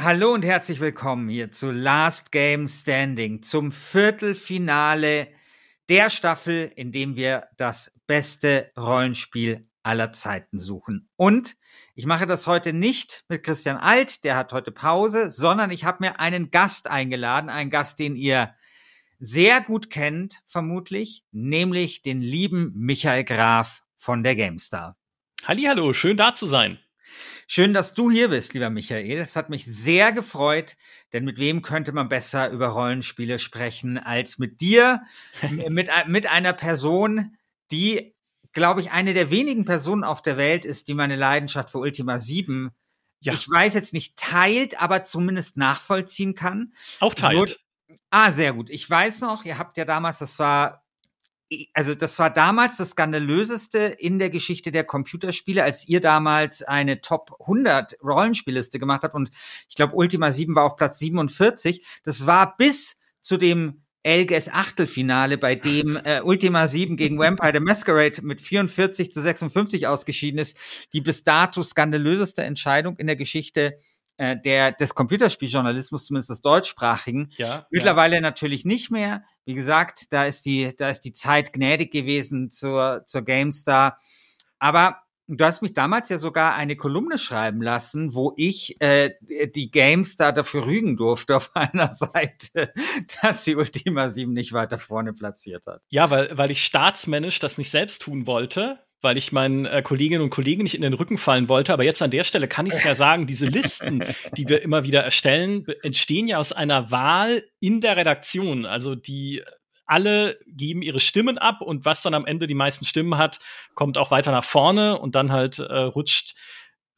Hallo und herzlich willkommen hier zu Last Game Standing, zum Viertelfinale der Staffel, in dem wir das beste Rollenspiel aller Zeiten suchen. Und ich mache das heute nicht mit Christian Alt, der hat heute Pause, sondern ich habe mir einen Gast eingeladen, einen Gast, den ihr sehr gut kennt, vermutlich, nämlich den lieben Michael Graf von der GameStar. Hallo, schön da zu sein. Schön, dass du hier bist, lieber Michael. Es hat mich sehr gefreut, denn mit wem könnte man besser über Rollenspiele sprechen als mit dir, mit, mit einer Person, die glaube ich, eine der wenigen Personen auf der Welt ist, die meine Leidenschaft für Ultima 7, ja. ich weiß jetzt nicht teilt, aber zumindest nachvollziehen kann. Auch teilt. ah, sehr gut. Ich weiß noch, ihr habt ja damals, das war also das war damals das skandalöseste in der Geschichte der Computerspiele, als ihr damals eine Top 100 Rollenspielliste gemacht habt und ich glaube Ultima 7 war auf Platz 47. Das war bis zu dem Elges Achtelfinale, bei dem äh, Ultima 7 gegen Vampire the Masquerade mit 44 zu 56 ausgeschieden ist, die bis dato skandalöseste Entscheidung in der Geschichte äh, der, des Computerspieljournalismus, zumindest des deutschsprachigen. Ja, Mittlerweile ja. natürlich nicht mehr. Wie gesagt, da ist die, da ist die Zeit gnädig gewesen zur, zur GameStar. Aber Du hast mich damals ja sogar eine Kolumne schreiben lassen, wo ich äh, die Games da dafür rügen durfte auf einer Seite, dass sie Ultima 7 nicht weiter vorne platziert hat. Ja, weil, weil ich staatsmännisch das nicht selbst tun wollte, weil ich meinen äh, Kolleginnen und Kollegen nicht in den Rücken fallen wollte. Aber jetzt an der Stelle kann ich es ja sagen, diese Listen, die wir immer wieder erstellen, entstehen ja aus einer Wahl in der Redaktion. Also die alle geben ihre Stimmen ab und was dann am Ende die meisten Stimmen hat, kommt auch weiter nach vorne und dann halt äh, rutscht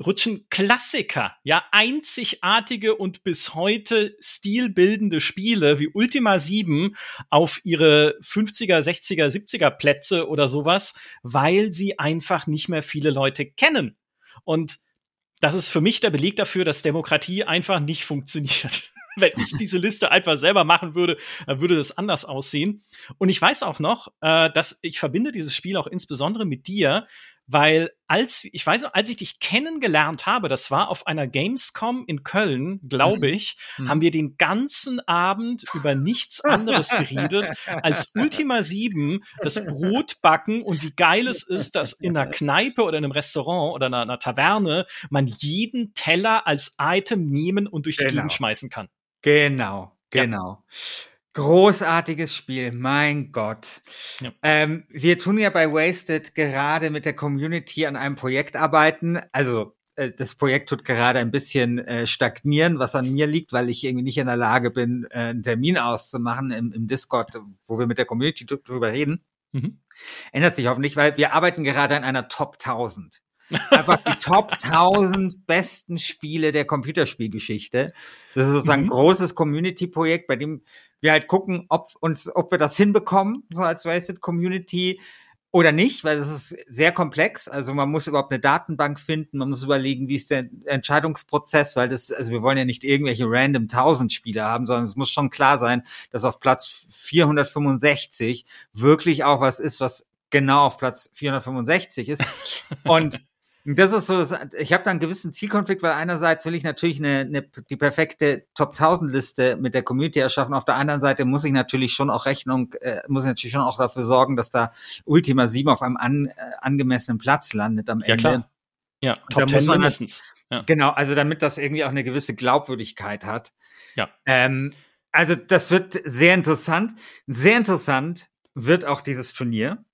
rutschen Klassiker, ja, einzigartige und bis heute stilbildende Spiele wie Ultima 7 auf ihre 50er, 60er, 70er Plätze oder sowas, weil sie einfach nicht mehr viele Leute kennen. Und das ist für mich der Beleg dafür, dass Demokratie einfach nicht funktioniert. wenn ich diese Liste einfach selber machen würde, dann würde das anders aussehen. Und ich weiß auch noch, äh, dass ich verbinde dieses Spiel auch insbesondere mit dir, weil als ich weiß, als ich dich kennengelernt habe, das war auf einer Gamescom in Köln, glaube mhm. ich, mhm. haben wir den ganzen Abend über nichts anderes geredet als Ultima 7, das Brotbacken und wie geil es ist, dass in einer Kneipe oder in einem Restaurant oder einer, einer Taverne man jeden Teller als Item nehmen und durch genau. die Gegend schmeißen kann. Genau, genau. Ja. Großartiges Spiel, mein Gott. Ja. Ähm, wir tun ja bei Wasted gerade mit der Community an einem Projekt arbeiten. Also äh, das Projekt tut gerade ein bisschen äh, stagnieren, was an mir liegt, weil ich irgendwie nicht in der Lage bin, äh, einen Termin auszumachen im, im Discord, wo wir mit der Community drüber reden. Mhm. Ändert sich hoffentlich, weil wir arbeiten gerade an einer Top 1000 einfach die Top 1000 besten Spiele der Computerspielgeschichte. Das ist sozusagen mhm. ein großes Community-Projekt, bei dem wir halt gucken, ob uns, ob wir das hinbekommen, so als Wasted Community oder nicht, weil das ist sehr komplex. Also man muss überhaupt eine Datenbank finden, man muss überlegen, wie ist der Entscheidungsprozess, weil das, also wir wollen ja nicht irgendwelche random 1000 Spiele haben, sondern es muss schon klar sein, dass auf Platz 465 wirklich auch was ist, was genau auf Platz 465 ist. Und das ist so, das, ich habe da einen gewissen Zielkonflikt, weil einerseits will ich natürlich eine, eine, die perfekte Top 1000 Liste mit der Community erschaffen. Auf der anderen Seite muss ich natürlich schon auch Rechnung, äh, muss ich natürlich schon auch dafür sorgen, dass da Ultima 7 auf einem an, äh, angemessenen Platz landet am ja, Ende. Klar. Ja, Top Ten mindestens. Ja. Genau, also damit das irgendwie auch eine gewisse Glaubwürdigkeit hat. Ja. Ähm, also das wird sehr interessant. Sehr interessant wird auch dieses Turnier,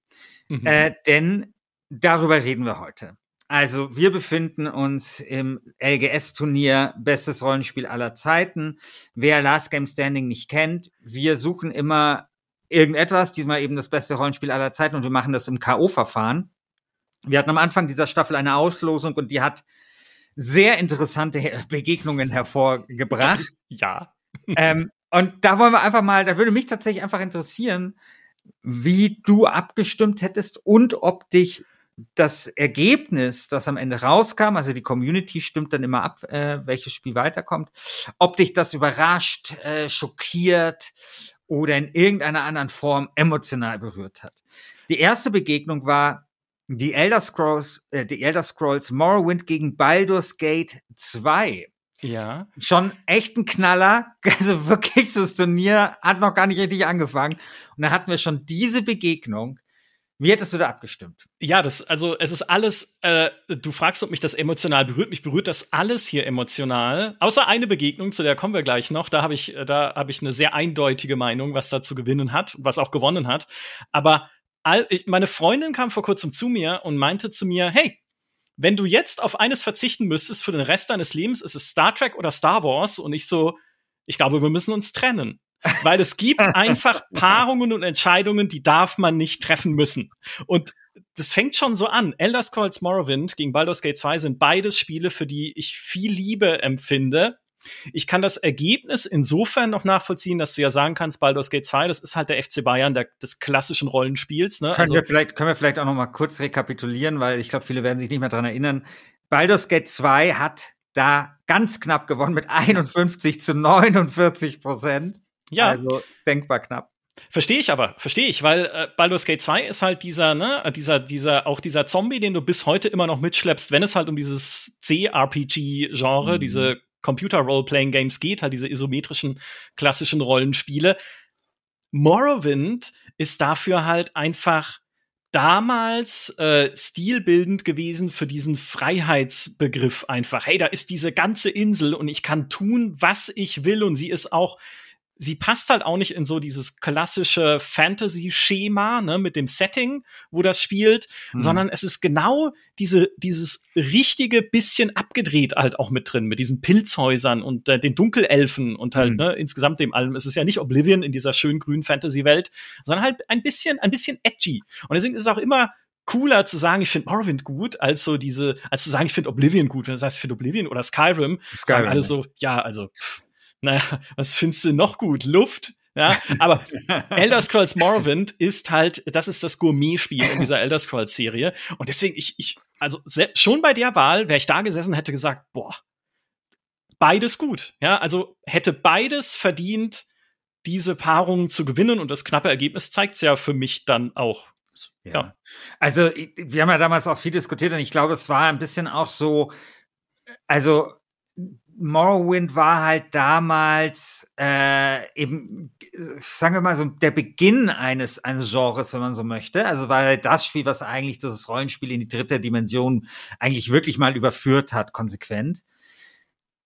mhm. äh, denn darüber reden wir heute. Also wir befinden uns im LGS-Turnier, bestes Rollenspiel aller Zeiten. Wer Last Game Standing nicht kennt, wir suchen immer irgendetwas, diesmal eben das beste Rollenspiel aller Zeiten und wir machen das im K.O.-Verfahren. Wir hatten am Anfang dieser Staffel eine Auslosung und die hat sehr interessante Begegnungen hervorgebracht. Ja. ähm, und da wollen wir einfach mal, da würde mich tatsächlich einfach interessieren, wie du abgestimmt hättest und ob dich das Ergebnis, das am Ende rauskam, also die Community stimmt dann immer ab, äh, welches Spiel weiterkommt, ob dich das überrascht, äh, schockiert oder in irgendeiner anderen Form emotional berührt hat. Die erste Begegnung war die Elder Scrolls, äh, die Elder Scrolls Morrowind gegen Baldur's Gate 2. Ja. Schon echt ein Knaller. Also wirklich, das Turnier hat noch gar nicht richtig angefangen. Und da hatten wir schon diese Begegnung. Wie hättest du da abgestimmt? Ja, das, also es ist alles, äh, du fragst, ob mich das emotional berührt. Mich berührt das alles hier emotional. Außer eine Begegnung, zu der kommen wir gleich noch. Da habe ich, da habe ich eine sehr eindeutige Meinung, was da zu gewinnen hat, was auch gewonnen hat. Aber all, ich, meine Freundin kam vor kurzem zu mir und meinte zu mir, hey, wenn du jetzt auf eines verzichten müsstest für den Rest deines Lebens, ist es Star Trek oder Star Wars. Und ich so, ich glaube, wir müssen uns trennen. Weil es gibt einfach Paarungen und Entscheidungen, die darf man nicht treffen müssen. Und das fängt schon so an. Elder Scrolls Morrowind gegen Baldur's Gate 2 sind beides Spiele, für die ich viel Liebe empfinde. Ich kann das Ergebnis insofern noch nachvollziehen, dass du ja sagen kannst, Baldur's Gate 2, das ist halt der FC Bayern der, des klassischen Rollenspiels. Ne? Können, also, wir vielleicht, können wir vielleicht auch noch mal kurz rekapitulieren, weil ich glaube, viele werden sich nicht mehr dran erinnern. Baldur's Gate 2 hat da ganz knapp gewonnen mit 51 zu 49 Prozent. Ja. Also denkbar knapp. Verstehe ich aber, verstehe ich, weil äh, Baldur's Gate 2 ist halt dieser, ne, dieser, dieser, auch dieser Zombie, den du bis heute immer noch mitschleppst, wenn es halt um dieses C-RPG-Genre, mhm. diese Computer-Role-Playing-Games geht, halt diese isometrischen klassischen Rollenspiele. Morrowind ist dafür halt einfach damals äh, stilbildend gewesen für diesen Freiheitsbegriff einfach. Hey, da ist diese ganze Insel und ich kann tun, was ich will und sie ist auch sie passt halt auch nicht in so dieses klassische Fantasy-Schema, ne, mit dem Setting, wo das spielt, mhm. sondern es ist genau diese, dieses richtige bisschen abgedreht halt auch mit drin, mit diesen Pilzhäusern und äh, den Dunkelelfen und halt, mhm. ne, insgesamt dem allem. Es ist ja nicht Oblivion in dieser schönen grünen Fantasy-Welt, sondern halt ein bisschen, ein bisschen edgy. Und deswegen ist es auch immer cooler zu sagen, ich finde Morrowind gut, als so diese, als zu sagen, ich finde Oblivion gut. Wenn du sagst, ich finde Oblivion oder Skyrim, Skyrim sagen alle so, ja, also, pff, naja, was findest du noch gut? Luft? Ja, aber Elder Scrolls Morrowind ist halt, das ist das Gourmet-Spiel in dieser Elder Scrolls-Serie. Und deswegen, ich, ich, also schon bei der Wahl, wäre ich da gesessen, hätte gesagt, boah, beides gut. Ja, also hätte beides verdient, diese Paarung zu gewinnen. Und das knappe Ergebnis zeigt es ja für mich dann auch. Ja. ja. Also, wir haben ja damals auch viel diskutiert und ich glaube, es war ein bisschen auch so, also Morrowind war halt damals äh, eben, sagen wir mal so, der Beginn eines, eines Genres, wenn man so möchte. Also war halt das Spiel, was eigentlich dieses Rollenspiel in die dritte Dimension eigentlich wirklich mal überführt hat, konsequent.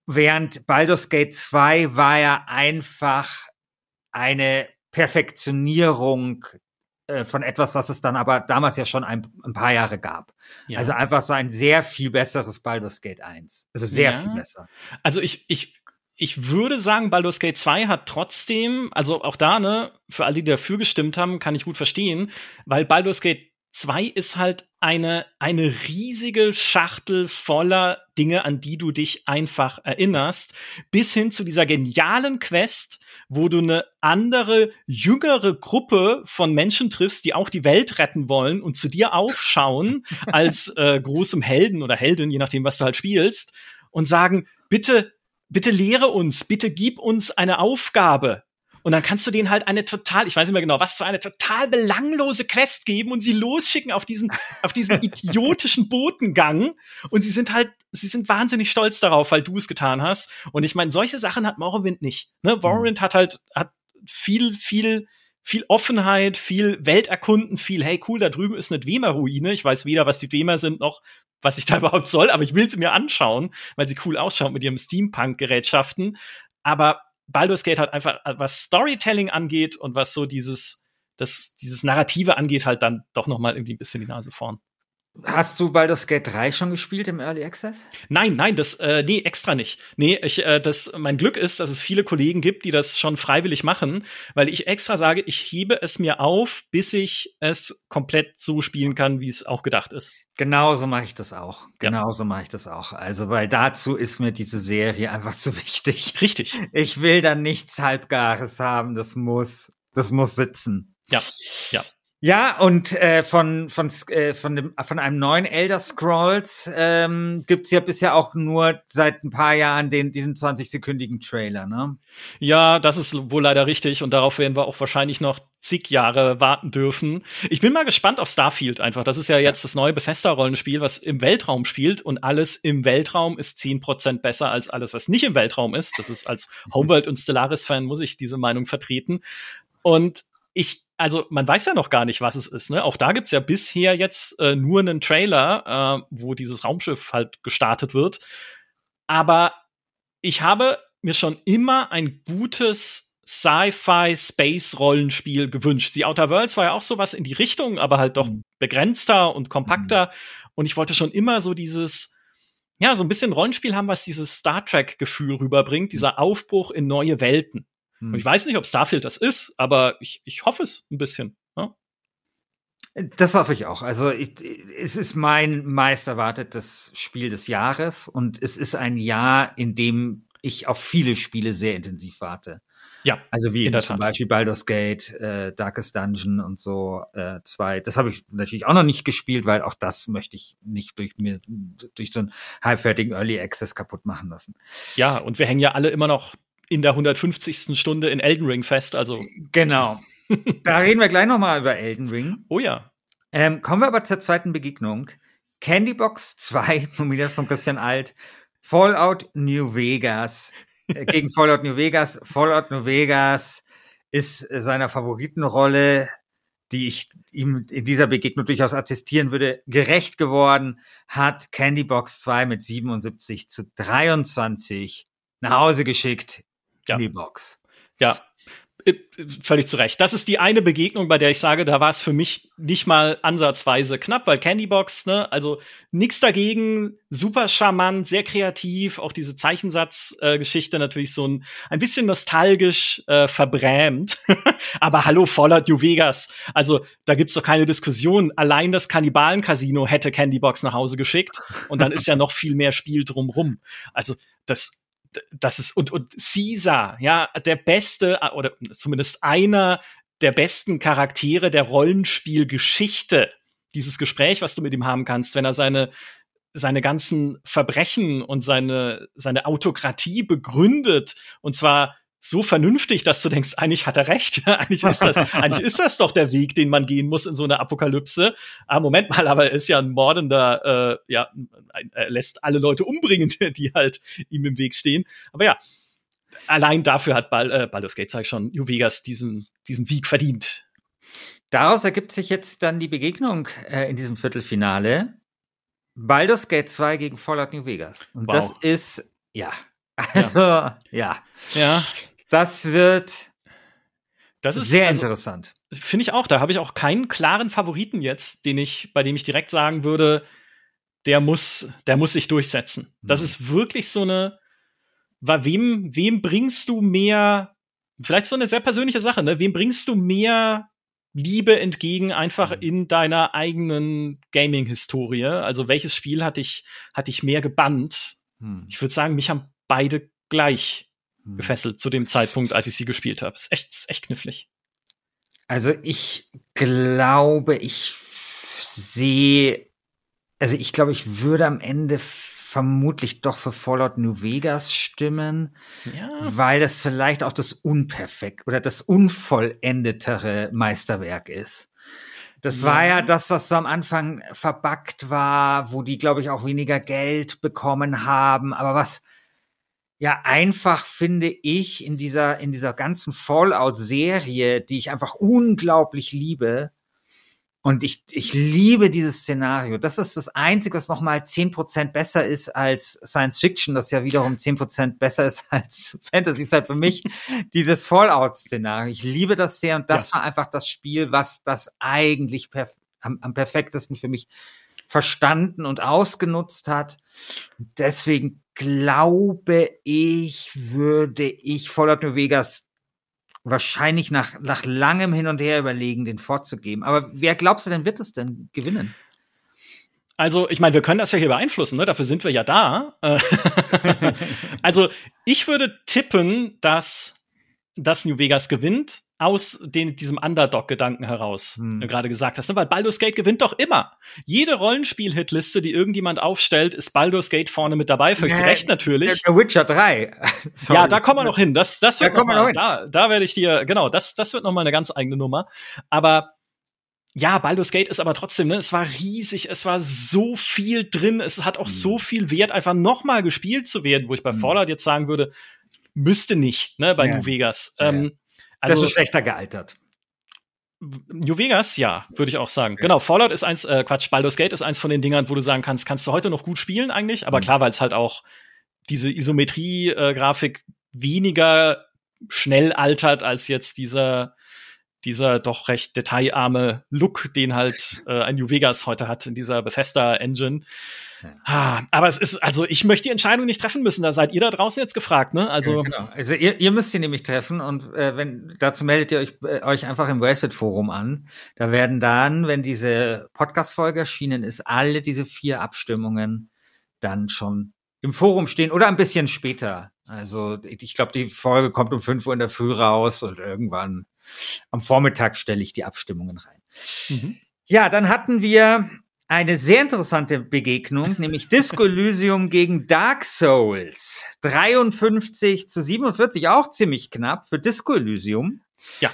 Während Baldur's Gate 2 war ja einfach eine Perfektionierung äh, von etwas, was es dann aber damals ja schon ein, ein paar Jahre gab. Ja. Also einfach so ein sehr viel besseres Baldur's Gate 1. Also sehr ja. viel besser. Also ich, ich, ich würde sagen, Baldur's Gate 2 hat trotzdem, also auch da, ne, für alle, die dafür gestimmt haben, kann ich gut verstehen, weil Baldur's Gate 2 ist halt eine, eine riesige Schachtel voller Dinge, an die du dich einfach erinnerst, bis hin zu dieser genialen Quest, wo du eine andere, jüngere Gruppe von Menschen triffst, die auch die Welt retten wollen und zu dir aufschauen als äh, großem Helden oder Heldin, je nachdem, was du halt spielst, und sagen, bitte, bitte lehre uns, bitte gib uns eine Aufgabe. Und dann kannst du denen halt eine total, ich weiß nicht mehr genau, was so eine total belanglose Quest geben und sie losschicken auf diesen, auf diesen idiotischen Botengang. Und sie sind halt, sie sind wahnsinnig stolz darauf, weil du es getan hast. Und ich meine, solche Sachen hat Morrowind nicht. Ne? Morrowind mhm. hat halt, hat viel, viel viel Offenheit, viel Welterkunden, viel, hey cool, da drüben ist eine Dwemer-Ruine. Ich weiß weder, was die Dwemer sind, noch was ich da überhaupt soll, aber ich will sie mir anschauen, weil sie cool ausschaut mit ihrem Steampunk-Gerätschaften. Aber Baldur's Gate hat einfach, was Storytelling angeht und was so dieses, das, dieses Narrative angeht, halt dann doch noch mal irgendwie ein bisschen die Nase vorn. Hast du Baldur's Gate 3 schon gespielt im Early Access? Nein, nein, das, äh, nee, extra nicht. Nee, ich, äh, das, mein Glück ist, dass es viele Kollegen gibt, die das schon freiwillig machen, weil ich extra sage, ich hebe es mir auf, bis ich es komplett so spielen kann, wie es auch gedacht ist. Genauso mache ich das auch. Genauso ja. mache ich das auch. Also, weil dazu ist mir diese Serie einfach zu wichtig. Richtig. Ich will dann nichts Halbgares haben. Das muss, das muss sitzen. Ja, ja. Ja, und äh, von, von, äh, von, dem, von einem neuen Elder Scrolls ähm, gibt ja bisher auch nur seit ein paar Jahren den, diesen 20-sekündigen Trailer, ne? Ja, das ist wohl leider richtig und darauf werden wir auch wahrscheinlich noch zig Jahre warten dürfen. Ich bin mal gespannt auf Starfield einfach. Das ist ja jetzt das neue Bethesda-Rollenspiel, was im Weltraum spielt und alles im Weltraum ist zehn Prozent besser als alles, was nicht im Weltraum ist. Das ist als Homeworld- und Stellaris-Fan muss ich diese Meinung vertreten. Und ich also man weiß ja noch gar nicht, was es ist. Ne? Auch da gibt's ja bisher jetzt äh, nur einen Trailer, äh, wo dieses Raumschiff halt gestartet wird. Aber ich habe mir schon immer ein gutes Sci-Fi-Space-Rollenspiel gewünscht. Die Outer Worlds war ja auch sowas in die Richtung, aber halt doch mhm. begrenzter und kompakter. Mhm. Und ich wollte schon immer so dieses, ja, so ein bisschen Rollenspiel haben, was dieses Star Trek-Gefühl rüberbringt, dieser Aufbruch in neue Welten. Hm. ich weiß nicht, ob Starfield das ist, aber ich, ich hoffe es ein bisschen. Ja? Das hoffe ich auch. Also ich, es ist mein meist erwartetes Spiel des Jahres und es ist ein Jahr, in dem ich auf viele Spiele sehr intensiv warte. Ja. Also wie zum Beispiel Baldur's Gate, äh, Darkest Dungeon und so äh, zwei. Das habe ich natürlich auch noch nicht gespielt, weil auch das möchte ich nicht durch mir durch so einen halbfertigen Early Access kaputt machen lassen. Ja, und wir hängen ja alle immer noch in der 150. Stunde in Elden Ring fest. Also genau. da reden wir gleich noch mal über Elden Ring. Oh ja. Ähm, kommen wir aber zur zweiten Begegnung. Candybox 2, nominiert von Christian Alt, Fallout New Vegas äh, gegen Fallout New Vegas. Fallout New Vegas ist seiner Favoritenrolle, die ich ihm in dieser Begegnung durchaus attestieren würde, gerecht geworden, hat Candybox 2 mit 77 zu 23 nach Hause geschickt ja. in die Box. Ja, äh, völlig zu Recht. Das ist die eine Begegnung, bei der ich sage, da war es für mich nicht mal ansatzweise knapp, weil Candybox, ne, also nix dagegen, super charmant, sehr kreativ, auch diese Zeichensatzgeschichte äh, natürlich so ein, ein bisschen nostalgisch äh, verbrämt. Aber hallo, Fallout New Vegas. Also, da gibt's doch keine Diskussion. Allein das Kannibalen-Casino hätte Candybox nach Hause geschickt und dann ist ja noch viel mehr Spiel drumrum. Also, das das ist, und, und Caesar, ja, der beste, oder zumindest einer der besten Charaktere der Rollenspielgeschichte. Dieses Gespräch, was du mit ihm haben kannst, wenn er seine, seine ganzen Verbrechen und seine, seine Autokratie begründet, und zwar so vernünftig, dass du denkst, eigentlich hat er recht. eigentlich ist das, eigentlich ist das doch der Weg, den man gehen muss in so einer Apokalypse. Ah, Moment mal, aber er ist ja ein mordender, äh, ja, er lässt alle Leute umbringen, die halt ihm im Weg stehen. Aber ja, allein dafür hat Bal äh, Baldur's Gate, sag ich schon, New Vegas diesen, diesen Sieg verdient. Daraus ergibt sich jetzt dann die Begegnung äh, in diesem Viertelfinale. Baldur's Gate 2 gegen Fallout New Vegas. Und wow. das ist, ja, also, ja. ja. ja. Das wird das ist sehr also, interessant. Finde ich auch. Da habe ich auch keinen klaren Favoriten jetzt, den ich, bei dem ich direkt sagen würde, der muss, der muss sich durchsetzen. Mhm. Das ist wirklich so eine, wem, wem bringst du mehr, vielleicht so eine sehr persönliche Sache, ne? Wem bringst du mehr Liebe entgegen einfach mhm. in deiner eigenen Gaming-Historie? Also welches Spiel hat dich, hat dich mehr gebannt? Mhm. Ich würde sagen, mich haben beide gleich hm. gefesselt zu dem Zeitpunkt, als ich sie gespielt habe. Ist echt, ist echt knifflig. Also ich glaube, ich sehe, also ich glaube, ich würde am Ende vermutlich doch für Fallout New Vegas stimmen, ja. weil das vielleicht auch das unperfekt oder das unvollendetere Meisterwerk ist. Das ja. war ja das, was so am Anfang verbackt war, wo die, glaube ich, auch weniger Geld bekommen haben, aber was ja einfach finde ich in dieser in dieser ganzen Fallout Serie, die ich einfach unglaublich liebe, und ich, ich liebe dieses Szenario. Das ist das Einzige, was nochmal zehn Prozent besser ist als Science Fiction, das ja wiederum zehn Prozent besser ist als Fantasy, ist halt für mich dieses Fallout-Szenario. Ich liebe das sehr und das ja. war einfach das Spiel, was das eigentlich perf am, am perfektesten für mich verstanden und ausgenutzt hat. Deswegen glaube ich, würde ich Fallout New Vegas wahrscheinlich nach, nach langem Hin und Her überlegen, den vorzugeben. Aber wer glaubst du denn, wird es denn gewinnen? Also, ich meine, wir können das ja hier beeinflussen, ne? Dafür sind wir ja da. Äh, also, ich würde tippen, dass, dass New Vegas gewinnt aus den, diesem Underdog-Gedanken heraus, hm. gerade gesagt hast. Ne? Weil Baldur's Gate gewinnt doch immer. Jede Rollenspiel-Hitliste, die irgendjemand aufstellt, ist Baldur's Gate vorne mit dabei. Völlig zu Recht natürlich. Der Witcher 3. ja, da kommen wir noch hin. Das, das wird da, noch mal, da, da werde ich dir, genau, das, das wird noch mal eine ganz eigene Nummer. Aber ja, Baldur's Gate ist aber trotzdem, ne, es war riesig, es war so viel drin, es hat auch mhm. so viel Wert, einfach noch mal gespielt zu werden, wo ich bei mhm. Fallout jetzt sagen würde, müsste nicht, ne, bei ja. New Vegas. Ja. Ähm, also, das ist schlechter gealtert. New Vegas, ja, würde ich auch sagen. Okay. Genau, Fallout ist eins, äh, Quatsch, Baldur's Gate ist eins von den Dingern, wo du sagen kannst, kannst du heute noch gut spielen eigentlich, aber mhm. klar, weil es halt auch diese Isometrie-Grafik äh, weniger schnell altert als jetzt dieser dieser doch recht detailarme Look, den halt äh, ein New Vegas heute hat in dieser Bethesda Engine. Ah, aber es ist, also ich möchte die Entscheidung nicht treffen müssen. Da seid ihr da draußen jetzt gefragt, ne? Also, ja, genau. also ihr, ihr müsst sie nämlich treffen und äh, wenn dazu meldet ihr euch, äh, euch einfach im Wasted Forum an. Da werden dann, wenn diese Podcast-Folge erschienen ist, alle diese vier Abstimmungen dann schon im Forum stehen oder ein bisschen später. Also ich glaube, die Folge kommt um 5 Uhr in der Früh raus und irgendwann am Vormittag stelle ich die Abstimmungen rein. Mhm. Ja, dann hatten wir eine sehr interessante Begegnung, nämlich Disco Elysium gegen Dark Souls. 53 zu 47, auch ziemlich knapp für Disco Elysium. Ja.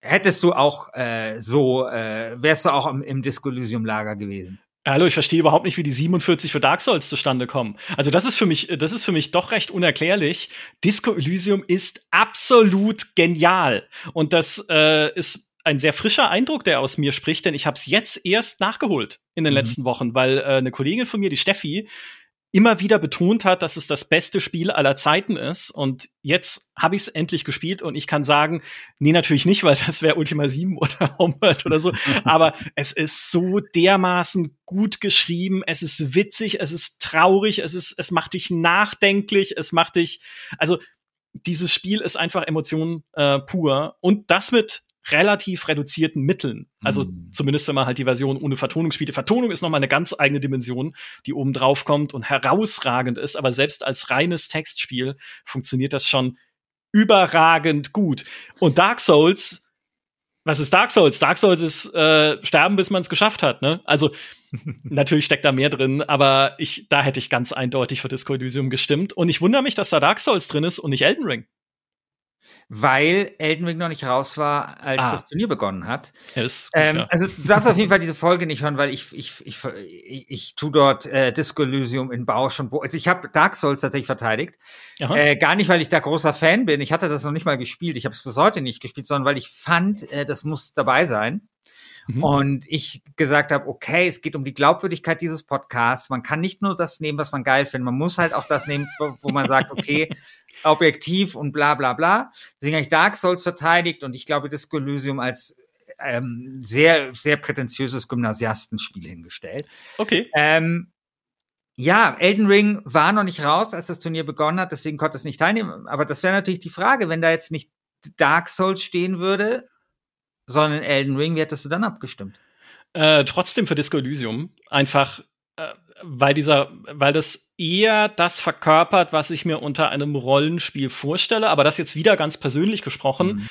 Hättest du auch äh, so, äh, wärst du auch im, im Disco Elysium Lager gewesen? Hallo, ich verstehe überhaupt nicht, wie die 47 für Dark Souls zustande kommen. Also das ist für mich, das ist für mich doch recht unerklärlich. Disco Elysium ist absolut genial und das äh, ist ein sehr frischer Eindruck, der aus mir spricht, denn ich habe es jetzt erst nachgeholt in den mhm. letzten Wochen, weil äh, eine Kollegin von mir, die Steffi, immer wieder betont hat, dass es das beste Spiel aller Zeiten ist. Und jetzt habe ich es endlich gespielt und ich kann sagen, nee, natürlich nicht, weil das wäre Ultima 7 oder Homeworld oder so. Aber es ist so dermaßen gut geschrieben, es ist witzig, es ist traurig, es ist, es macht dich nachdenklich, es macht dich, also dieses Spiel ist einfach Emotion äh, pur und das mit relativ reduzierten Mitteln. Also mhm. zumindest wenn man halt die Version ohne Vertonung spielt. Die Vertonung ist nochmal eine ganz eigene Dimension, die oben drauf kommt und herausragend ist. Aber selbst als reines Textspiel funktioniert das schon überragend gut. Und Dark Souls, was ist Dark Souls? Dark Souls ist äh, sterben, bis man es geschafft hat. Ne? Also natürlich steckt da mehr drin, aber ich, da hätte ich ganz eindeutig für Disco Elysium gestimmt. Und ich wundere mich, dass da Dark Souls drin ist und nicht Elden Ring weil Elden Ring noch nicht raus war, als ah. das Turnier begonnen hat. Ja, ist gut, ähm, ja. Also du darfst auf jeden Fall diese Folge nicht hören, weil ich ich ich ich, ich tu dort äh, Disco Elysium in Bausch und Bo also ich habe Dark Souls tatsächlich verteidigt. Äh, gar nicht, weil ich da großer Fan bin. Ich hatte das noch nicht mal gespielt. Ich habe es bis heute nicht gespielt, sondern weil ich fand, äh, das muss dabei sein. Mhm. Und ich gesagt habe, okay, es geht um die Glaubwürdigkeit dieses Podcasts. Man kann nicht nur das nehmen, was man geil findet. Man muss halt auch das nehmen, wo, wo man sagt, okay, objektiv und bla bla bla. Deswegen habe ich Dark Souls verteidigt und ich glaube Disco Elysium als ähm, sehr, sehr prätentiöses Gymnasiastenspiel hingestellt. Okay. Ähm, ja, Elden Ring war noch nicht raus, als das Turnier begonnen hat, deswegen konnte es nicht teilnehmen. Aber das wäre natürlich die Frage, wenn da jetzt nicht Dark Souls stehen würde, sondern Elden Ring, wie hättest du dann abgestimmt? Äh, trotzdem für Disco Elysium. Einfach, weil dieser, weil das eher das verkörpert, was ich mir unter einem Rollenspiel vorstelle, aber das jetzt wieder ganz persönlich gesprochen. Mhm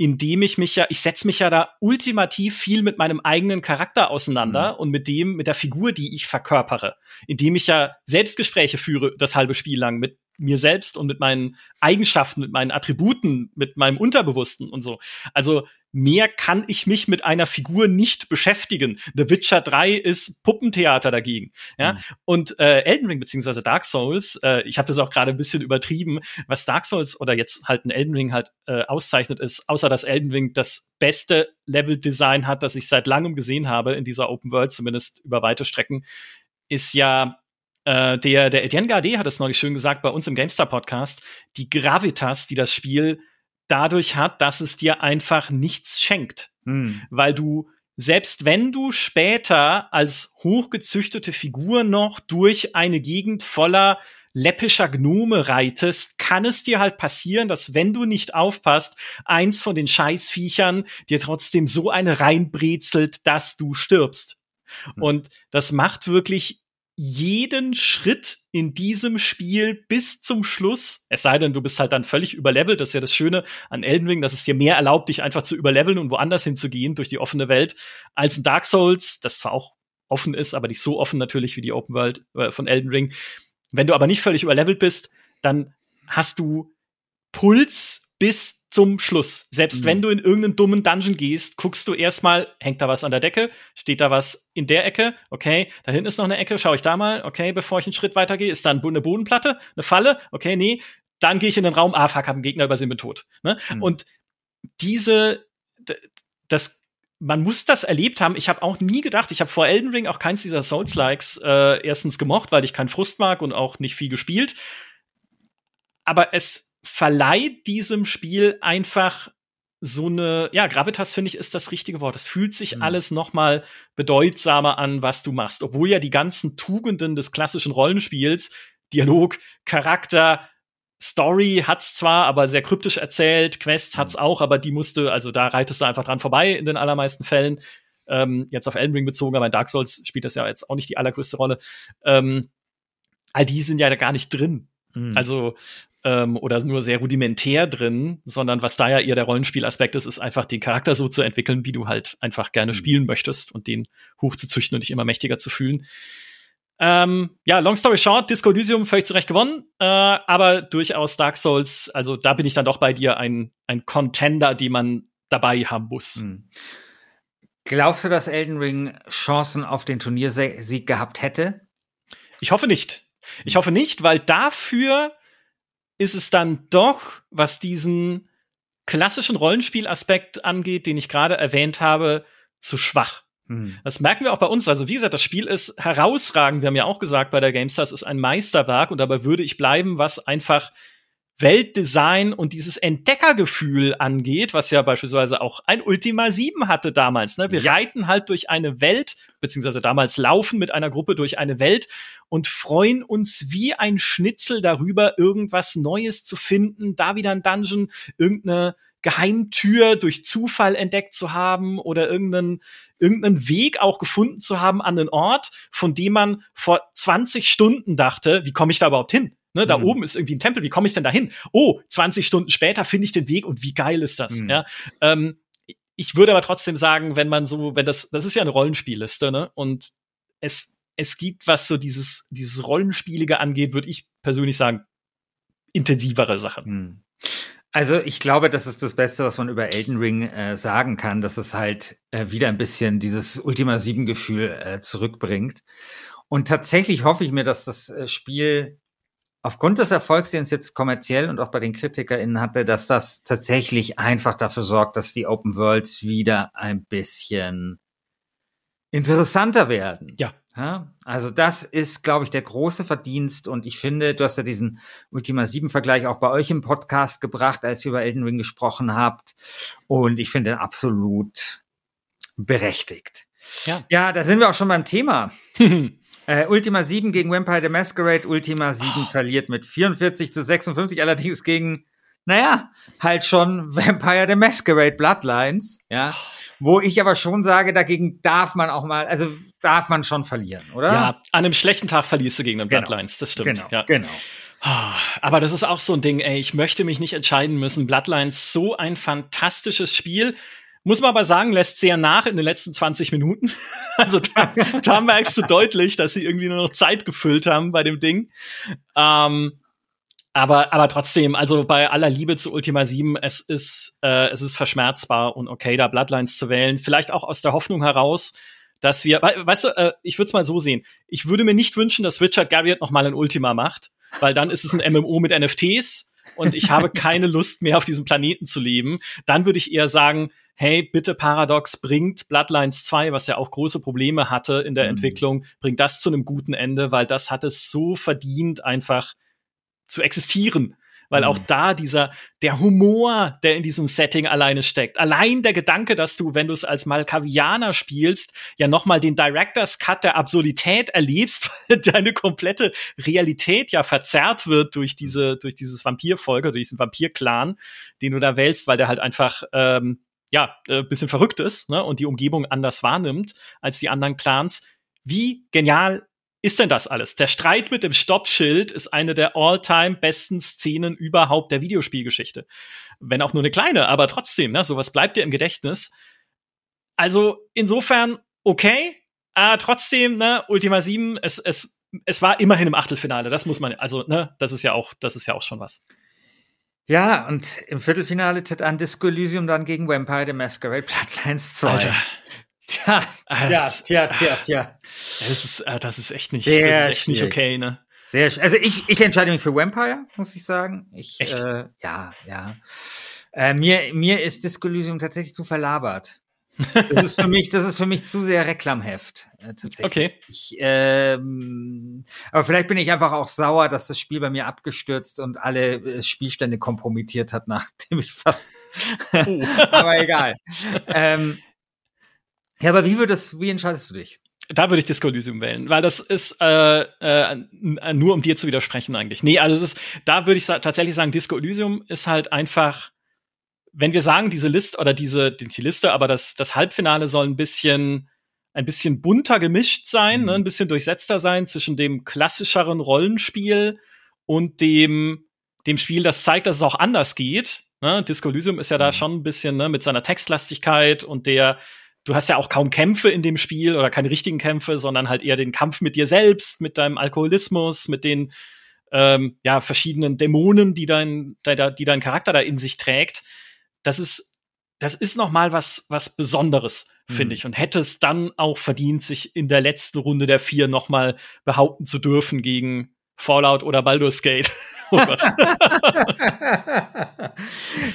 indem ich mich ja, ich setze mich ja da ultimativ viel mit meinem eigenen Charakter auseinander mhm. und mit dem, mit der Figur, die ich verkörpere, indem ich ja Selbstgespräche führe das halbe Spiel lang mit mir selbst und mit meinen Eigenschaften, mit meinen Attributen, mit meinem Unterbewussten und so. Also mehr kann ich mich mit einer Figur nicht beschäftigen. The Witcher 3 ist Puppentheater dagegen. Ja? Mhm. Und äh, Elden Ring beziehungsweise Dark Souls, äh, ich habe das auch gerade ein bisschen übertrieben, was Dark Souls oder jetzt halt ein Elden Ring halt äh, auszeichnet ist, außer dass Elden Ring das beste Level-Design hat, das ich seit langem gesehen habe in dieser Open World, zumindest über weite Strecken, ist ja äh, der, der Etienne Gardet hat es neulich schön gesagt bei uns im GameStar-Podcast, die Gravitas, die das Spiel dadurch hat, dass es dir einfach nichts schenkt. Hm. Weil du, selbst wenn du später als hochgezüchtete Figur noch durch eine Gegend voller läppischer Gnome reitest, kann es dir halt passieren, dass wenn du nicht aufpasst, eins von den Scheißviechern dir trotzdem so eine reinbrezelt, dass du stirbst. Hm. Und das macht wirklich jeden Schritt in diesem Spiel bis zum Schluss, es sei denn, du bist halt dann völlig überlevelt, das ist ja das Schöne an Elden Ring, dass es dir mehr erlaubt, dich einfach zu überleveln und woanders hinzugehen durch die offene Welt, als in Dark Souls, das zwar auch offen ist, aber nicht so offen natürlich wie die Open World äh, von Elden Ring. Wenn du aber nicht völlig überlevelt bist, dann hast du Puls bis zum Schluss. Selbst mhm. wenn du in irgendeinen dummen Dungeon gehst, guckst du erstmal, hängt da was an der Decke? Steht da was in der Ecke? Okay, da hinten ist noch eine Ecke, schaue ich da mal. Okay, bevor ich einen Schritt weitergehe, ist da eine Bodenplatte, eine Falle? Okay, nee. Dann gehe ich in den Raum, ah, fuck, hab einen Gegner übersehen, bin tot. Ne? Mhm. Und diese, das, man muss das erlebt haben. Ich habe auch nie gedacht, ich habe vor Elden Ring auch keins dieser Souls-Likes äh, erstens gemocht, weil ich keinen Frust mag und auch nicht viel gespielt. Aber es verleiht diesem Spiel einfach so eine, ja, Gravitas finde ich ist das richtige Wort. Es fühlt sich mhm. alles noch mal bedeutsamer an, was du machst, obwohl ja die ganzen Tugenden des klassischen Rollenspiels, Dialog, Charakter, Story hat's zwar, aber sehr kryptisch erzählt, Quests hat's mhm. auch, aber die musste, also da reitest du einfach dran vorbei in den allermeisten Fällen. Ähm, jetzt auf Elden Ring bezogen, aber in Dark Souls spielt das ja jetzt auch nicht die allergrößte Rolle. Ähm, all die sind ja gar nicht drin. Mhm. Also ähm, oder nur sehr rudimentär drin, sondern was da ja eher der Rollenspielaspekt ist, ist einfach den Charakter so zu entwickeln, wie du halt einfach gerne mhm. spielen möchtest und den hochzuzüchten und dich immer mächtiger zu fühlen. Ähm, ja, long story short, Disco Elysium völlig zurecht gewonnen, äh, aber durchaus Dark Souls, also da bin ich dann doch bei dir ein, ein Contender, die man dabei haben muss. Mhm. Glaubst du, dass Elden Ring Chancen auf den Turniersieg gehabt hätte? Ich hoffe nicht. Ich hoffe nicht, weil dafür ist es dann doch, was diesen klassischen Rollenspielaspekt angeht, den ich gerade erwähnt habe, zu schwach. Hm. Das merken wir auch bei uns. Also, wie gesagt, das Spiel ist herausragend. Wir haben ja auch gesagt, bei der GameStars ist ein Meisterwerk und dabei würde ich bleiben, was einfach Weltdesign und dieses Entdeckergefühl angeht, was ja beispielsweise auch ein Ultima 7 hatte damals. Ne? Wir ja. reiten halt durch eine Welt, beziehungsweise damals laufen mit einer Gruppe durch eine Welt und freuen uns wie ein Schnitzel darüber, irgendwas Neues zu finden, da wieder ein Dungeon, irgendeine Geheimtür durch Zufall entdeckt zu haben oder irgendeinen, irgendeinen Weg auch gefunden zu haben an den Ort, von dem man vor 20 Stunden dachte, wie komme ich da überhaupt hin? Ne, da mhm. oben ist irgendwie ein Tempel, wie komme ich denn da hin? Oh, 20 Stunden später finde ich den Weg und wie geil ist das? Mhm. Ja, ähm, ich würde aber trotzdem sagen, wenn man so, wenn das, das ist ja eine Rollenspielliste, ne? Und es, es gibt, was so dieses, dieses Rollenspielige angeht, würde ich persönlich sagen, intensivere Sachen. Mhm. Also ich glaube, das ist das Beste, was man über Elden Ring äh, sagen kann, dass es halt äh, wieder ein bisschen dieses Ultima 7 Gefühl äh, zurückbringt. Und tatsächlich hoffe ich mir, dass das äh, Spiel aufgrund des Erfolgs, den es jetzt kommerziell und auch bei den KritikerInnen hatte, dass das tatsächlich einfach dafür sorgt, dass die Open Worlds wieder ein bisschen interessanter werden. Ja. ja? Also das ist, glaube ich, der große Verdienst und ich finde, du hast ja diesen Ultima 7 Vergleich auch bei euch im Podcast gebracht, als ihr über Elden Ring gesprochen habt und ich finde ihn absolut berechtigt. Ja. ja, da sind wir auch schon beim Thema. Äh, Ultima 7 gegen Vampire the Masquerade. Ultima 7 oh. verliert mit 44 zu 56, allerdings gegen, naja, halt schon Vampire the Masquerade Bloodlines, ja. Wo ich aber schon sage, dagegen darf man auch mal, also darf man schon verlieren, oder? Ja, an einem schlechten Tag verlierst du gegen den genau. Bloodlines, das stimmt. Genau, ja. genau. Ah, aber das ist auch so ein Ding, ey, ich möchte mich nicht entscheiden müssen. Bloodlines, so ein fantastisches Spiel. Muss man aber sagen, lässt sehr nach in den letzten 20 Minuten. Also da, da merkst du deutlich, dass sie irgendwie nur noch Zeit gefüllt haben bei dem Ding. Ähm, Aber, aber trotzdem, also bei aller Liebe zu Ultima 7, es ist, äh, es ist verschmerzbar und okay, da Bloodlines zu wählen. Vielleicht auch aus der Hoffnung heraus, dass wir, weißt du, äh, ich würde es mal so sehen. Ich würde mir nicht wünschen, dass Richard Garriott noch mal ein Ultima macht, weil dann ist es ein MMO mit NFTs und ich habe keine Lust mehr auf diesem Planeten zu leben. Dann würde ich eher sagen, hey, bitte Paradox bringt Bloodlines 2, was ja auch große Probleme hatte in der mhm. Entwicklung, bringt das zu einem guten Ende, weil das hat es so verdient, einfach zu existieren weil auch mhm. da dieser, der Humor, der in diesem Setting alleine steckt. Allein der Gedanke, dass du, wenn du es als Malkavianer spielst, ja nochmal den Director's Cut der Absurdität erlebst, weil deine komplette Realität ja verzerrt wird durch diese, durch dieses Vampirfolge, durch diesen Vampir-Clan, den du da wählst, weil der halt einfach, ähm, ja, äh, bisschen verrückt ist, ne, und die Umgebung anders wahrnimmt als die anderen Clans. Wie genial ist denn das alles? Der Streit mit dem Stoppschild ist eine der all-time besten Szenen überhaupt der Videospielgeschichte. Wenn auch nur eine kleine, aber trotzdem, ne, sowas bleibt dir im Gedächtnis. Also insofern okay, äh, trotzdem, ne, Ultima 7, es, es, es war immerhin im Achtelfinale. Das muss man, also, ne, das ist ja auch, das ist ja auch schon was. Ja, und im Viertelfinale tritt an Disco Elysium dann gegen Vampire the Masquerade Bloodlines 2. Alter, Tja, tja, tja, tja, tja. Das ist, äh, das ist echt nicht, Sehr das ist echt nicht okay, ne? Sehr, also ich, ich entscheide mich für Vampire, muss ich sagen. Ich, echt? Äh, ja, ja. Äh, mir, mir ist Disco Elysium tatsächlich zu verlabert. Das ist für mich, das ist für mich zu sehr Reklamheft. Äh, tatsächlich. Okay. Ich, ähm, aber vielleicht bin ich einfach auch sauer, dass das Spiel bei mir abgestürzt und alle äh, Spielstände kompromittiert hat, nachdem ich fast. Oh. aber egal. ähm, ja, aber wie würdest, wie entscheidest du dich? Da würde ich Disco Elysium wählen, weil das ist äh, äh, nur um dir zu widersprechen eigentlich. Nee, also es ist, da würde ich sa tatsächlich sagen, Disco Elysium ist halt einfach, wenn wir sagen, diese Liste oder diese die Liste, aber das das Halbfinale soll ein bisschen ein bisschen bunter gemischt sein, mhm. ne, ein bisschen durchsetzter sein zwischen dem klassischeren Rollenspiel und dem dem Spiel, das zeigt, dass es auch anders geht. Ne? Disco Elysium ist ja mhm. da schon ein bisschen ne, mit seiner Textlastigkeit und der du hast ja auch kaum Kämpfe in dem Spiel oder keine richtigen Kämpfe, sondern halt eher den Kampf mit dir selbst, mit deinem Alkoholismus, mit den ähm, ja, verschiedenen Dämonen, die dein, de, die dein Charakter da in sich trägt. Das ist, das ist noch mal was, was Besonderes, mhm. finde ich. Und hätte es dann auch verdient, sich in der letzten Runde der vier noch mal behaupten zu dürfen gegen Fallout oder Baldur's Gate. oh Gott.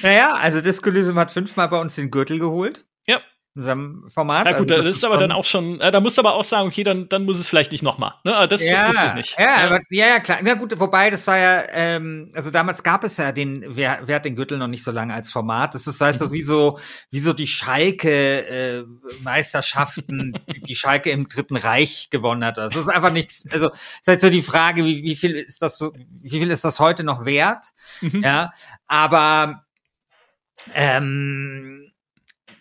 naja, also Disco Elysium hat fünfmal bei uns den Gürtel geholt. Ja in seinem Format. Ja gut, also, das, das ist aber dann auch schon, äh, da musst du aber auch sagen, okay, dann, dann muss es vielleicht nicht nochmal. Ne? Das, ja, das wusste ich nicht. Ja, ja. Aber, ja, ja, klar. Ja gut, wobei, das war ja, ähm, also damals gab es ja den, wer, wer hat den Gürtel noch nicht so lange als Format. Das ist, weißt du, wie so, wie so die Schalke äh, Meisterschaften, die, die Schalke im Dritten Reich gewonnen hat. Das ist einfach nichts, also ist halt so die Frage, wie, wie viel ist das so, wie viel ist das heute noch wert? Mhm. Ja, aber ähm,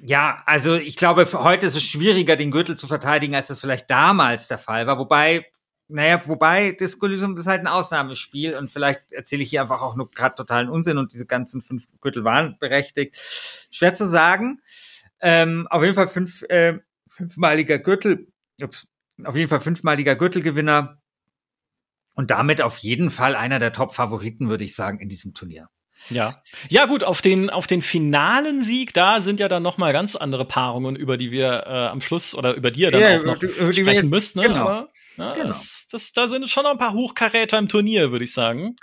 ja, also ich glaube, heute ist es schwieriger, den Gürtel zu verteidigen, als das vielleicht damals der Fall war. Wobei, naja, wobei Disco Elysium ist halt ein Ausnahmespiel und vielleicht erzähle ich hier einfach auch nur gerade totalen Unsinn und diese ganzen fünf Gürtel waren berechtigt. Schwer zu sagen. Ähm, auf jeden Fall fünf, äh, fünfmaliger Gürtel, ups, auf jeden Fall fünfmaliger Gürtelgewinner und damit auf jeden Fall einer der Top-Favoriten, würde ich sagen, in diesem Turnier. Ja. Ja, gut, auf den, auf den finalen Sieg, da sind ja dann noch mal ganz andere Paarungen, über die wir äh, am Schluss oder über die ihr dann ja, auch noch über, sprechen müsst. Ne? Genau. Aber, ja, genau. Das, das, da sind schon noch ein paar Hochkaräter im Turnier, würde ich sagen.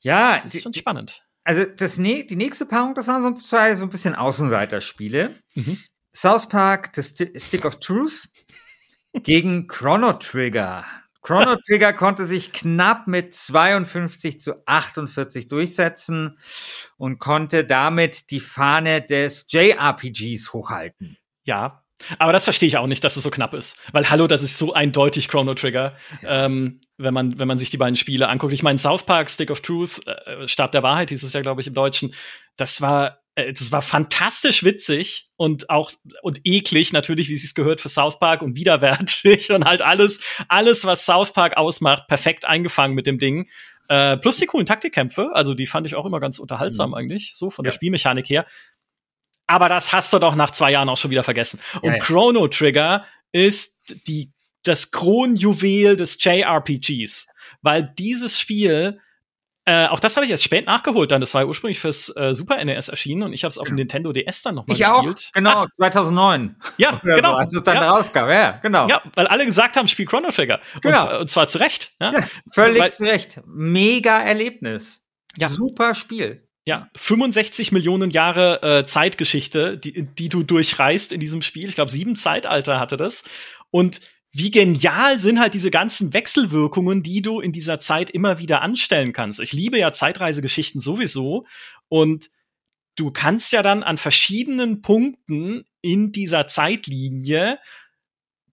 Ja. Das ist schon spannend. Also das, die nächste Paarung, das waren so zwei so ein bisschen Außenseiterspiele. Mhm. South Park, The Stick of Truth gegen Chrono Trigger. Chrono Trigger konnte sich knapp mit 52 zu 48 durchsetzen und konnte damit die Fahne des JRPGs hochhalten. Ja, aber das verstehe ich auch nicht, dass es so knapp ist. Weil, hallo, das ist so eindeutig Chrono Trigger, ähm, wenn, man, wenn man sich die beiden Spiele anguckt. Ich meine, South Park, Stick of Truth, äh, Stab der Wahrheit hieß es ja, glaube ich, im Deutschen. Das war äh, das war fantastisch witzig und auch und eklig natürlich, wie es sich gehört für South Park und widerwärtig und halt alles, alles, was South Park ausmacht, perfekt eingefangen mit dem Ding. Äh, plus die coolen Taktikkämpfe, also die fand ich auch immer ganz unterhaltsam mhm. eigentlich, so von ja. der Spielmechanik her. Aber das hast du doch nach zwei Jahren auch schon wieder vergessen. Und ja, ja. Chrono Trigger ist die, das Kronjuwel des JRPGs, weil dieses Spiel Äh, auch das habe ich erst spät nachgeholt dann. Das war ja ursprünglich fürs äh, Super NES erschienen und ich habe es auf dem Nintendo DS dann nochmal gespielt. Auch, genau, Ach. 2009. Ja, genau. So, als es dann ja. rauskam, ja, genau. Ja, weil alle gesagt haben, spiel Chrono Trigger. Genau. Und, und zwar zu Recht. Ja, ja völlig weil, zu Recht. Mega Erlebnis. Ja. Super Spiel. Ja, 65 Millionen Jahre äh, Zeitgeschichte, die, die du durchreist in diesem Spiel. Ich glaube, sieben Zeitalter hatte das. Und wie genial sind halt diese ganzen Wechselwirkungen, die du in dieser Zeit immer wieder anstellen kannst. Ich liebe ja Zeitreisegeschichten sowieso und du kannst ja dann an verschiedenen Punkten in dieser Zeitlinie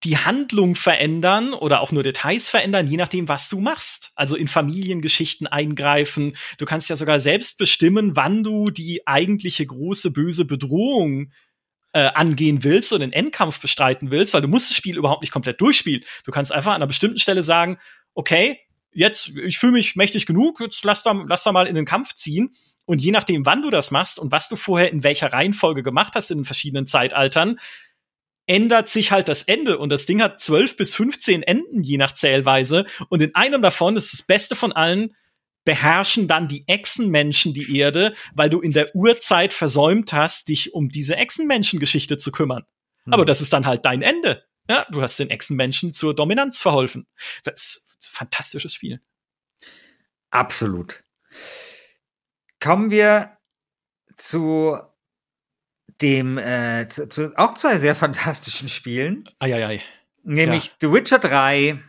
die Handlung verändern oder auch nur Details verändern, je nachdem, was du machst. Also in Familiengeschichten eingreifen. Du kannst ja sogar selbst bestimmen, wann du die eigentliche große böse Bedrohung äh, angehen willst und den Endkampf bestreiten willst, weil du musst das Spiel überhaupt nicht komplett durchspielen. Du kannst einfach an einer bestimmten Stelle sagen, okay, jetzt, ich fühle mich mächtig genug, jetzt lass da, lass da mal in den Kampf ziehen. Und je nachdem, wann du das machst und was du vorher in welcher Reihenfolge gemacht hast in den verschiedenen Zeitaltern, ändert sich halt das Ende. Und das Ding hat zwölf bis 15 Enden, je nach Zählweise. Und in einem davon ist das Beste von allen, beherrschen dann die Echsenmenschen die Erde, weil du in der Urzeit versäumt hast, dich um diese Echsenmenschen-Geschichte zu kümmern. Mhm. Aber das ist dann halt dein Ende. Ja, du hast den Echsenmenschen zur Dominanz verholfen. Das ist ein fantastisches Spiel. Absolut. Kommen wir zu dem äh, zu, zu, auch zwei sehr fantastischen Spielen. Eieiei. Nämlich ja. The Witcher 3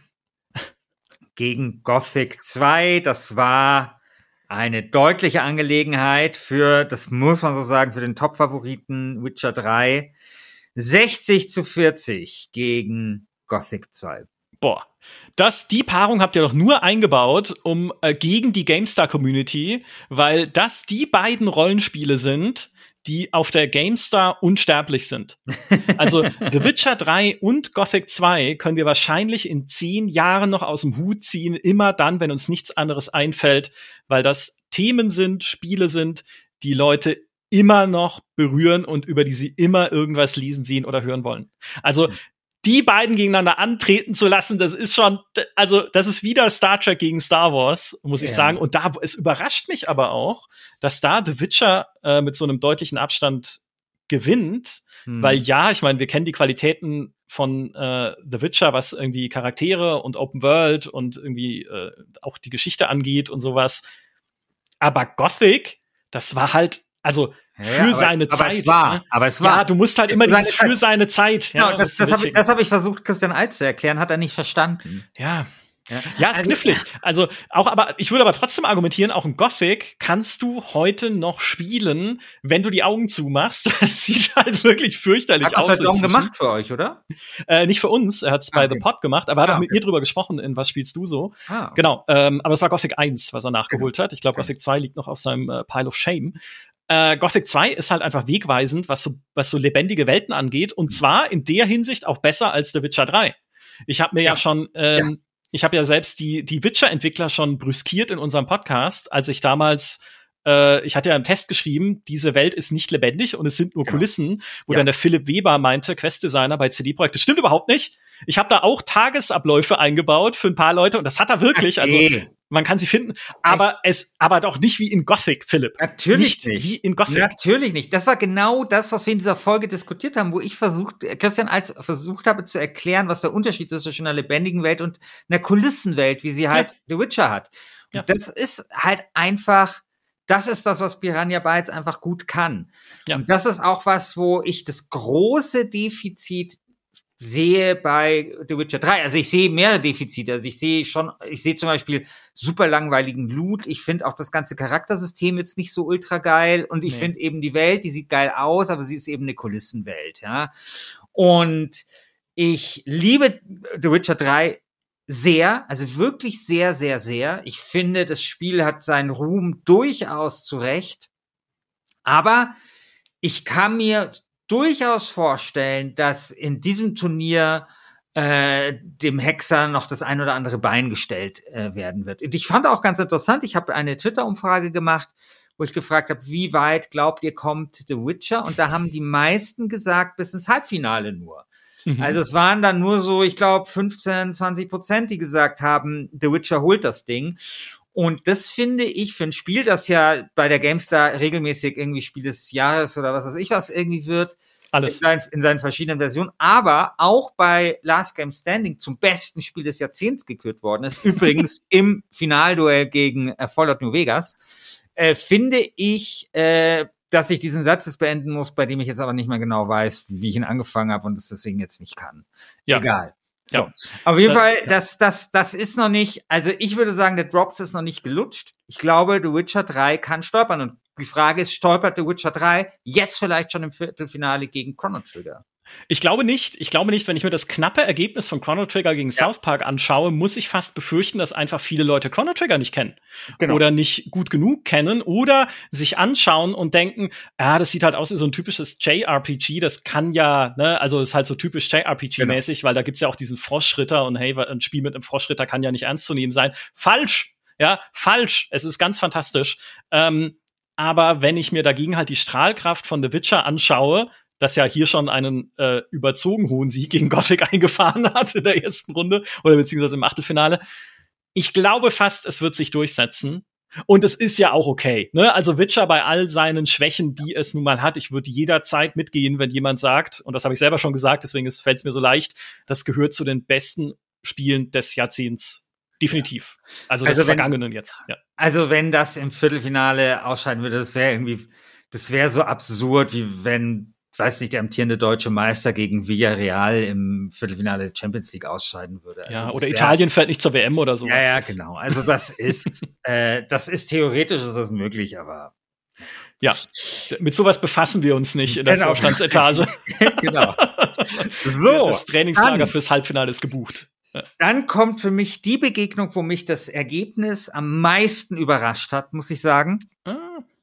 gegen Gothic 2. Das war eine deutliche Angelegenheit für, das muss man so sagen, für den Top-Favoriten Witcher 3. 60 zu 40 gegen Gothic 2. Boah. Das, die Paarung habt ihr doch nur eingebaut, um äh, gegen die GameStar Community, weil das die beiden Rollenspiele sind, die auf der GameStar unsterblich sind. Also The Witcher 3 und Gothic 2 können wir wahrscheinlich in zehn Jahren noch aus dem Hut ziehen, immer dann, wenn uns nichts anderes einfällt, weil das Themen sind, Spiele sind, die Leute immer noch berühren und über die sie immer irgendwas lesen, sehen oder hören wollen. Also die beiden gegeneinander antreten zu lassen, das ist schon, also das ist wieder Star Trek gegen Star Wars, muss ich ja. sagen. Und da, es überrascht mich aber auch, dass da The Witcher äh, mit so einem deutlichen Abstand gewinnt, hm. weil ja, ich meine, wir kennen die Qualitäten von äh, The Witcher, was irgendwie Charaktere und Open World und irgendwie äh, auch die Geschichte angeht und sowas. Aber Gothic, das war halt, also für ja, seine es, Zeit. Aber es war, ne? aber es war. Ja, du musst halt immer dieses für seine Zeit. Ja, genau, das, das, das habe ich, hab ich versucht, Christian Alt zu erklären, hat er nicht verstanden. Ja. Ja, ja ist also, knifflig. Also auch, aber ich würde aber trotzdem argumentieren, auch ein Gothic kannst du heute noch spielen, wenn du die Augen zumachst. Das sieht halt wirklich fürchterlich hat aus. Hat er gemacht für euch, oder? Äh, nicht für uns. Er hat es ah, bei okay. The Pod gemacht, aber er hat ah, auch mit okay. mir drüber gesprochen, in was spielst du so. Ah, okay. Genau. Ähm, aber es war Gothic 1, was er nachgeholt genau. hat. Ich glaube, Gothic 2 liegt noch auf seinem äh, Pile of Shame. Äh, Gothic 2 ist halt einfach wegweisend, was so, was so lebendige Welten angeht. Und zwar in der Hinsicht auch besser als The Witcher 3. Ich habe mir ja, ja schon, ähm, ja. ich habe ja selbst die, die Witcher-Entwickler schon brüskiert in unserem Podcast, als ich damals äh, ich hatte ja einen Test geschrieben, diese Welt ist nicht lebendig und es sind nur genau. Kulissen, wo ja. dann der Philipp Weber meinte, Questdesigner bei CD Projekt, das stimmt überhaupt nicht. Ich habe da auch Tagesabläufe eingebaut für ein paar Leute und das hat er wirklich. Also man kann sie finden, aber es, aber doch nicht wie in Gothic, Philipp. Natürlich nicht, nicht. Wie in Gothic. Natürlich nicht. Das war genau das, was wir in dieser Folge diskutiert haben, wo ich versucht, Christian Alt versucht habe zu erklären, was der Unterschied ist zwischen einer lebendigen Welt und einer Kulissenwelt, wie sie halt ja. The Witcher hat. Ja. Das ist halt einfach, das ist das, was Piranha Bytes einfach gut kann. Ja. Und das ist auch was, wo ich das große Defizit sehe bei The Witcher 3, also ich sehe mehrere Defizite. Also ich sehe schon, ich sehe zum Beispiel super langweiligen Loot. Ich finde auch das ganze Charaktersystem jetzt nicht so ultra geil. Und ich nee. finde eben die Welt, die sieht geil aus, aber sie ist eben eine Kulissenwelt, ja. Und ich liebe The Witcher 3 sehr, also wirklich sehr, sehr, sehr. Ich finde, das Spiel hat seinen Ruhm durchaus zurecht. Aber ich kann mir durchaus vorstellen, dass in diesem Turnier äh, dem Hexer noch das ein oder andere Bein gestellt äh, werden wird. Und ich fand auch ganz interessant, ich habe eine Twitter-Umfrage gemacht, wo ich gefragt habe, wie weit glaubt ihr kommt The Witcher? Und da haben die meisten gesagt, bis ins Halbfinale nur. Mhm. Also es waren dann nur so, ich glaube, 15, 20 Prozent, die gesagt haben, The Witcher holt das Ding. Und das finde ich für ein Spiel, das ja bei der GameStar regelmäßig irgendwie Spiel des Jahres oder was weiß ich was irgendwie wird, alles. In, seinen, in seinen verschiedenen Versionen, aber auch bei Last Game Standing zum besten Spiel des Jahrzehnts gekürt worden ist. Übrigens im Finalduell gegen äh, Fallout New Vegas, äh, finde ich, äh, dass ich diesen Satz jetzt beenden muss, bei dem ich jetzt aber nicht mehr genau weiß, wie ich ihn angefangen habe und es deswegen jetzt nicht kann. Ja. Egal. So. Ja. Auf jeden das, Fall, das, das, das ist noch nicht, also ich würde sagen, der Drops ist noch nicht gelutscht. Ich glaube, The Witcher 3 kann stolpern und die Frage ist, stolpert The Witcher 3 jetzt vielleicht schon im Viertelfinale gegen Chrono Trigger? Ich glaube nicht. Ich glaube nicht, wenn ich mir das knappe Ergebnis von Chrono Trigger gegen ja. South Park anschaue, muss ich fast befürchten, dass einfach viele Leute Chrono Trigger nicht kennen. Genau. Oder nicht gut genug kennen oder sich anschauen und denken, ja, das sieht halt aus wie so ein typisches JRPG. Das kann ja, ne, also ist halt so typisch JRPG-mäßig, genau. weil da gibt's ja auch diesen Froschritter und hey, ein Spiel mit einem Froschritter kann ja nicht ernst zu nehmen sein. Falsch! Ja, falsch. Es ist ganz fantastisch. Ähm, aber wenn ich mir dagegen halt die Strahlkraft von The Witcher anschaue, das ja hier schon einen äh, überzogen hohen Sieg gegen Gothic eingefahren hat in der ersten Runde oder beziehungsweise im Achtelfinale. Ich glaube fast, es wird sich durchsetzen. Und es ist ja auch okay. Ne? Also Witcher bei all seinen Schwächen, die es nun mal hat, ich würde jederzeit mitgehen, wenn jemand sagt, und das habe ich selber schon gesagt, deswegen fällt es mir so leicht, das gehört zu den besten Spielen des Jahrzehnts. Definitiv. Also, also des wenn, Vergangenen jetzt. Ja. Also wenn das im Viertelfinale ausscheiden würde, das wäre irgendwie, das wäre so absurd, wie wenn weiß nicht, der amtierende deutsche Meister gegen Villarreal im Viertelfinale der Champions League ausscheiden würde. Also ja, oder wär, Italien fällt nicht zur WM oder so. Ja, ja, genau. Also das ist, äh, das ist theoretisch ist das möglich, aber ja, mit sowas befassen wir uns nicht in der genau. Vorstandsetage. genau. So. Das Trainingslager dann, fürs Halbfinale ist gebucht. Dann kommt für mich die Begegnung, wo mich das Ergebnis am meisten überrascht hat, muss ich sagen. Ah,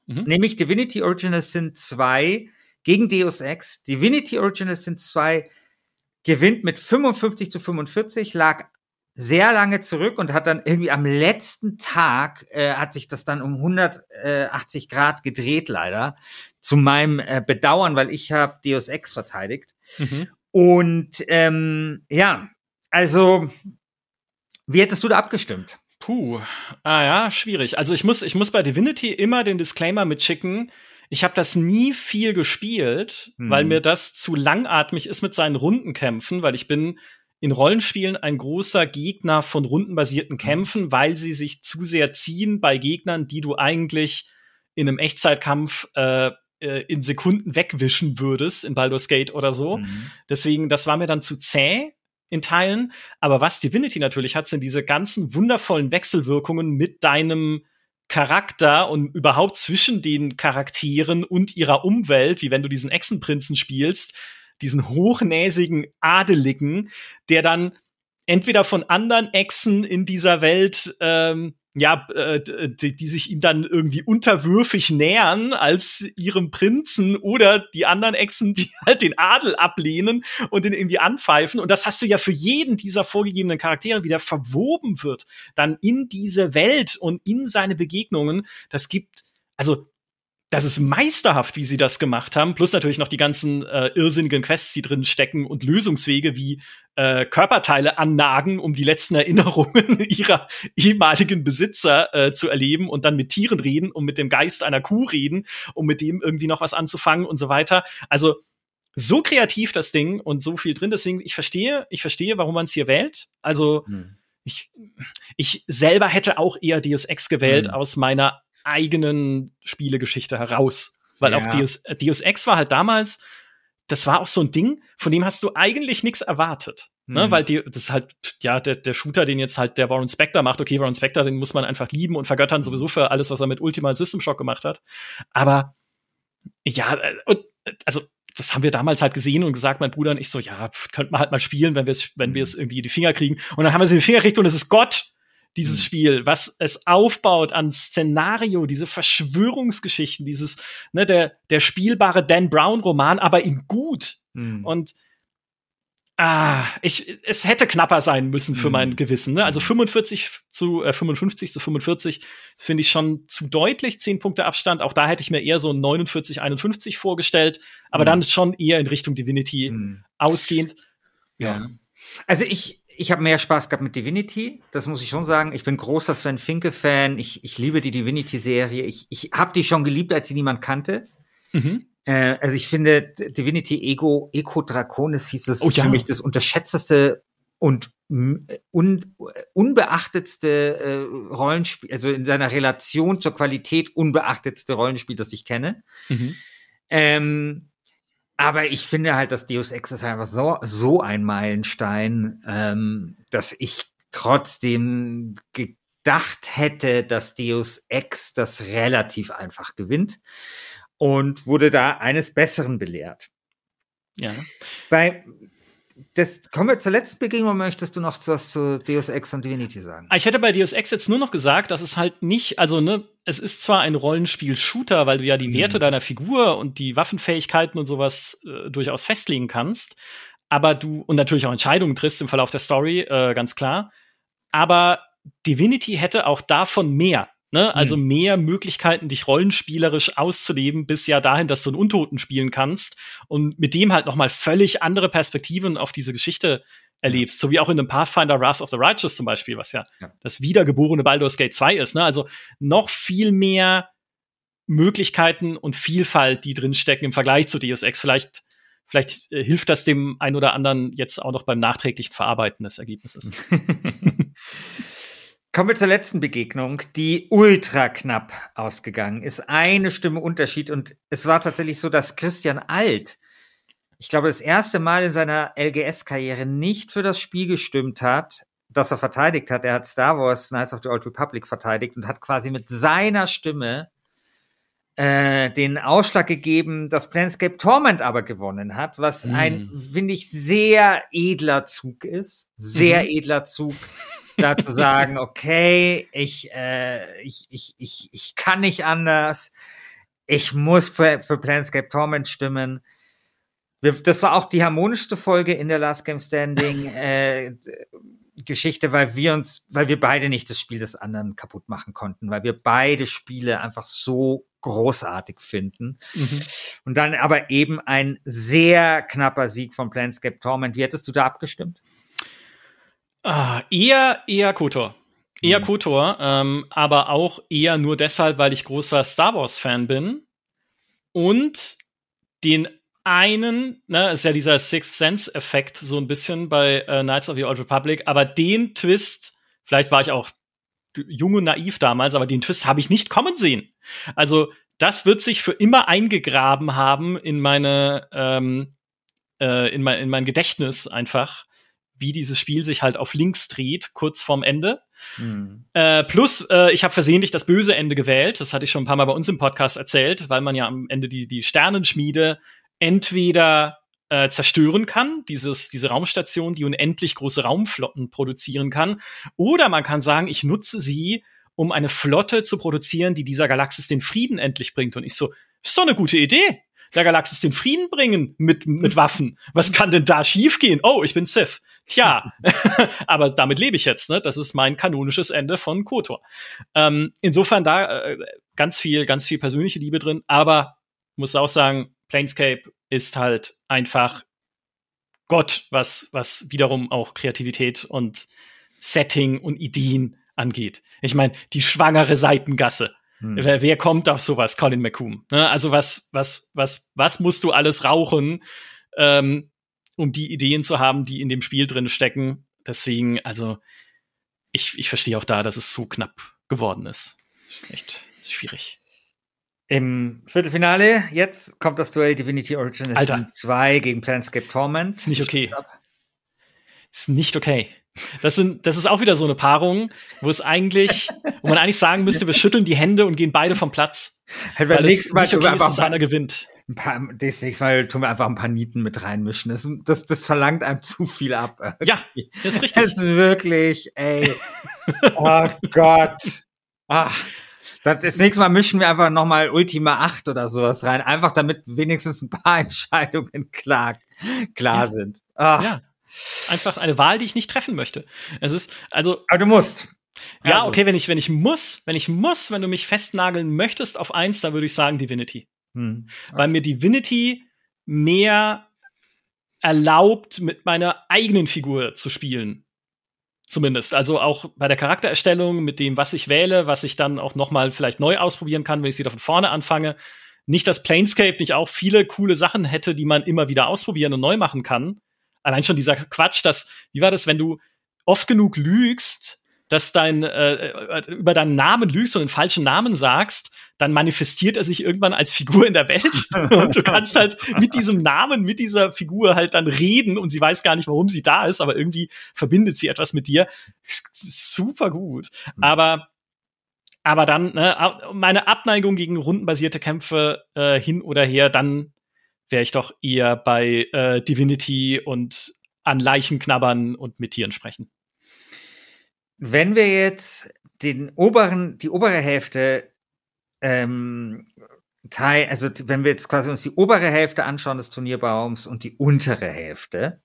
mhm. Nämlich Divinity Originals sind zwei gegen Deus Ex. Divinity Originals sind zwei, gewinnt mit 55 zu 45, lag sehr lange zurück und hat dann irgendwie am letzten Tag äh, hat sich das dann um 180 Grad gedreht leider zu meinem äh, Bedauern, weil ich habe Deus Ex verteidigt mhm. und ähm, ja also wie hättest du da abgestimmt? Puh, ah ja, schwierig. Also ich muss ich muss bei Divinity immer den Disclaimer mitschicken ich habe das nie viel gespielt, mhm. weil mir das zu langatmig ist mit seinen Rundenkämpfen, weil ich bin in Rollenspielen ein großer Gegner von rundenbasierten mhm. Kämpfen, weil sie sich zu sehr ziehen bei Gegnern, die du eigentlich in einem Echtzeitkampf äh, äh, in Sekunden wegwischen würdest, in Baldur's Gate oder so. Mhm. Deswegen, das war mir dann zu zäh in Teilen. Aber was Divinity natürlich hat, sind diese ganzen wundervollen Wechselwirkungen mit deinem Charakter und überhaupt zwischen den Charakteren und ihrer Umwelt, wie wenn du diesen Echsenprinzen spielst, diesen hochnäsigen Adeligen, der dann entweder von anderen Echsen in dieser Welt ähm, ja, äh, die, die sich ihm dann irgendwie unterwürfig nähern als ihrem Prinzen oder die anderen Echsen, die halt den Adel ablehnen und den irgendwie anpfeifen. Und das hast du ja für jeden dieser vorgegebenen Charaktere wieder verwoben wird, dann in diese Welt und in seine Begegnungen. Das gibt, also das ist meisterhaft, wie sie das gemacht haben. Plus natürlich noch die ganzen äh, irrsinnigen Quests, die drin stecken und Lösungswege wie äh, Körperteile annagen, um die letzten Erinnerungen ihrer ehemaligen Besitzer äh, zu erleben und dann mit Tieren reden und mit dem Geist einer Kuh reden, um mit dem irgendwie noch was anzufangen und so weiter. Also so kreativ das Ding und so viel drin. Deswegen, ich verstehe, ich verstehe, warum man es hier wählt. Also hm. ich, ich selber hätte auch eher Deus Ex gewählt hm. aus meiner eigenen Spielegeschichte heraus. Weil ja. auch Deus, Deus Ex war halt damals, das war auch so ein Ding, von dem hast du eigentlich nichts erwartet. Ne? Mhm. Weil die, das ist halt, ja, der, der Shooter, den jetzt halt der Warren Spector macht, okay, Warren Spector, den muss man einfach lieben und vergöttern sowieso für alles, was er mit Ultimate System Shock gemacht hat. Aber ja, und, also das haben wir damals halt gesehen und gesagt, mein Bruder und ich so, ja, könnte man halt mal spielen, wenn wir es, wenn wir es mhm. irgendwie in die Finger kriegen. Und dann haben wir es in die Finger gekriegt und es ist Gott dieses mhm. Spiel, was es aufbaut an Szenario, diese Verschwörungsgeschichten, dieses, ne, der, der spielbare Dan Brown-Roman, aber in gut. Mhm. Und Ah, ich, es hätte knapper sein müssen für mein mhm. Gewissen. Ne? Also 45 zu äh, 55 zu 45 finde ich schon zu deutlich. Zehn Punkte Abstand. Auch da hätte ich mir eher so 49, 51 vorgestellt. Aber mhm. dann schon eher in Richtung Divinity mhm. ausgehend. Ja. ja. Also ich, ich habe mehr Spaß gehabt mit Divinity, das muss ich schon sagen. Ich bin großer Sven Finke-Fan. Ich, ich liebe die Divinity-Serie. Ich, ich habe die schon geliebt, als sie niemand kannte. Mhm. Äh, also ich finde, Divinity Ego, Eco Draconis hieß es oh, ja. für mich das unterschätzteste und un, unbeachtetste äh, Rollenspiel, also in seiner Relation zur Qualität unbeachtetste Rollenspiel, das ich kenne. Mhm. Ähm, aber ich finde halt, dass Deus Ex ist einfach so, so ein Meilenstein, ähm, dass ich trotzdem gedacht hätte, dass Deus Ex das relativ einfach gewinnt und wurde da eines Besseren belehrt. Ja. Bei das, kommen wir zur letzten Begegnung, möchtest du noch was zu Deus Ex und Divinity sagen? Ich hätte bei Deus Ex jetzt nur noch gesagt, dass es halt nicht, also ne, es ist zwar ein Rollenspiel-Shooter, weil du ja die mhm. Werte deiner Figur und die Waffenfähigkeiten und sowas äh, durchaus festlegen kannst, aber du, und natürlich auch Entscheidungen triffst im Verlauf der Story, äh, ganz klar, aber Divinity hätte auch davon mehr. Ne? Also mhm. mehr Möglichkeiten, dich rollenspielerisch auszuleben, bis ja dahin, dass du einen Untoten spielen kannst und mit dem halt noch mal völlig andere Perspektiven auf diese Geschichte erlebst, so wie auch in dem Pathfinder Wrath of the Righteous zum Beispiel, was ja, ja. das wiedergeborene Baldur's Gate 2 ist. Ne? Also noch viel mehr Möglichkeiten und Vielfalt, die drinstecken im Vergleich zu Deus Ex. Vielleicht, vielleicht äh, hilft das dem ein oder anderen jetzt auch noch beim nachträglichen Verarbeiten des Ergebnisses. Kommen wir zur letzten Begegnung, die ultra knapp ausgegangen ist. Eine Stimme Unterschied und es war tatsächlich so, dass Christian Alt, ich glaube, das erste Mal in seiner LGS-Karriere nicht für das Spiel gestimmt hat, das er verteidigt hat. Er hat Star Wars Knights of the Old Republic verteidigt und hat quasi mit seiner Stimme äh, den Ausschlag gegeben, dass Planescape Torment aber gewonnen hat, was mm. ein, finde ich, sehr edler Zug ist. Sehr mhm. edler Zug da zu sagen, okay, ich, äh, ich, ich, ich, ich kann nicht anders. Ich muss für, für Planescape Torment stimmen. Das war auch die harmonischste Folge in der Last Game Standing äh, Geschichte, weil wir uns, weil wir beide nicht das Spiel des anderen kaputt machen konnten, weil wir beide Spiele einfach so großartig finden. Mhm. Und dann aber eben ein sehr knapper Sieg von Planescape Torment. Wie hättest du da abgestimmt? Ah, eher, eher Kotor. Eher mhm. Kotor, ähm, aber auch eher nur deshalb, weil ich großer Star Wars-Fan bin. Und den einen, ne, ist ja dieser Sixth Sense-Effekt so ein bisschen bei äh, Knights of the Old Republic, aber den Twist, vielleicht war ich auch jung und naiv damals, aber den Twist habe ich nicht kommen sehen. Also, das wird sich für immer eingegraben haben in meine, ähm, äh, in mein, in mein Gedächtnis einfach wie dieses Spiel sich halt auf links dreht, kurz vorm Ende. Mhm. Äh, plus, äh, ich habe versehentlich das böse Ende gewählt. Das hatte ich schon ein paar Mal bei uns im Podcast erzählt, weil man ja am Ende die, die Sternenschmiede entweder äh, zerstören kann, dieses, diese Raumstation, die unendlich große Raumflotten produzieren kann, oder man kann sagen, ich nutze sie, um eine Flotte zu produzieren, die dieser Galaxis den Frieden endlich bringt. Und ich so, ist doch eine gute Idee der Galaxis den Frieden bringen mit, mit Waffen. Was kann denn da schiefgehen? Oh, ich bin Sith. Tja, aber damit lebe ich jetzt, ne? Das ist mein kanonisches Ende von KOTOR. Ähm, insofern da äh, ganz viel, ganz viel persönliche Liebe drin, aber muss auch sagen, Planescape ist halt einfach Gott, was, was wiederum auch Kreativität und Setting und Ideen angeht. Ich meine, die schwangere Seitengasse. Hm. Wer, wer, kommt auf sowas, Colin McCoom? Ne? Also was, was, was, was musst du alles rauchen, ähm, um die Ideen zu haben, die in dem Spiel drin stecken. Deswegen, also, ich, ich verstehe auch da, dass es so knapp geworden ist. Das ist echt ist schwierig. Im Viertelfinale, jetzt kommt das Duell Divinity Original Alter. 2 gegen Planescape Torment. Ist nicht okay. Ist nicht okay. Das, sind, das ist auch wieder so eine Paarung, wo es eigentlich, wo man eigentlich sagen müsste, wir schütteln die Hände und gehen beide vom Platz. Hey, weil es nicht okay ist, dass einer gewinnt ein paar, das nächste Mal tun wir einfach ein paar Nieten mit reinmischen. Das, das, das verlangt einem zu viel ab. Ja, das ist richtig. Das ist wirklich, ey. oh Gott. Ah. Das, das nächste Mal mischen wir einfach nochmal Ultima 8 oder sowas rein. Einfach damit wenigstens ein paar Entscheidungen klar, klar ja. sind. Ah. Ja. Einfach eine Wahl, die ich nicht treffen möchte. Es ist, also. Aber du musst. Ja, also. okay, wenn ich, wenn ich muss, wenn ich muss, wenn du mich festnageln möchtest auf eins, dann würde ich sagen Divinity. Hm. Okay. Weil mir Divinity mehr erlaubt, mit meiner eigenen Figur zu spielen. zumindest. Also auch bei der Charaktererstellung mit dem, was ich wähle, was ich dann auch noch mal vielleicht neu ausprobieren kann, wenn ich wieder von vorne anfange. Nicht, dass Planescape nicht auch viele coole Sachen hätte, die man immer wieder ausprobieren und neu machen kann. Allein schon dieser Quatsch, dass, wie war das, wenn du oft genug lügst, dass dein äh, äh, über deinen Namen lügst und den falschen Namen sagst, dann manifestiert er sich irgendwann als Figur in der Welt und du kannst halt mit diesem Namen, mit dieser Figur halt dann reden und sie weiß gar nicht, warum sie da ist, aber irgendwie verbindet sie etwas mit dir. Super gut. Mhm. Aber aber dann ne, meine Abneigung gegen rundenbasierte Kämpfe äh, hin oder her, dann wäre ich doch eher bei äh, Divinity und an Leichen knabbern und mit Tieren sprechen. Wenn wir jetzt den oberen, die obere Hälfte ähm, Teil, also wenn wir jetzt quasi uns die obere Hälfte anschauen des Turnierbaums und die untere Hälfte,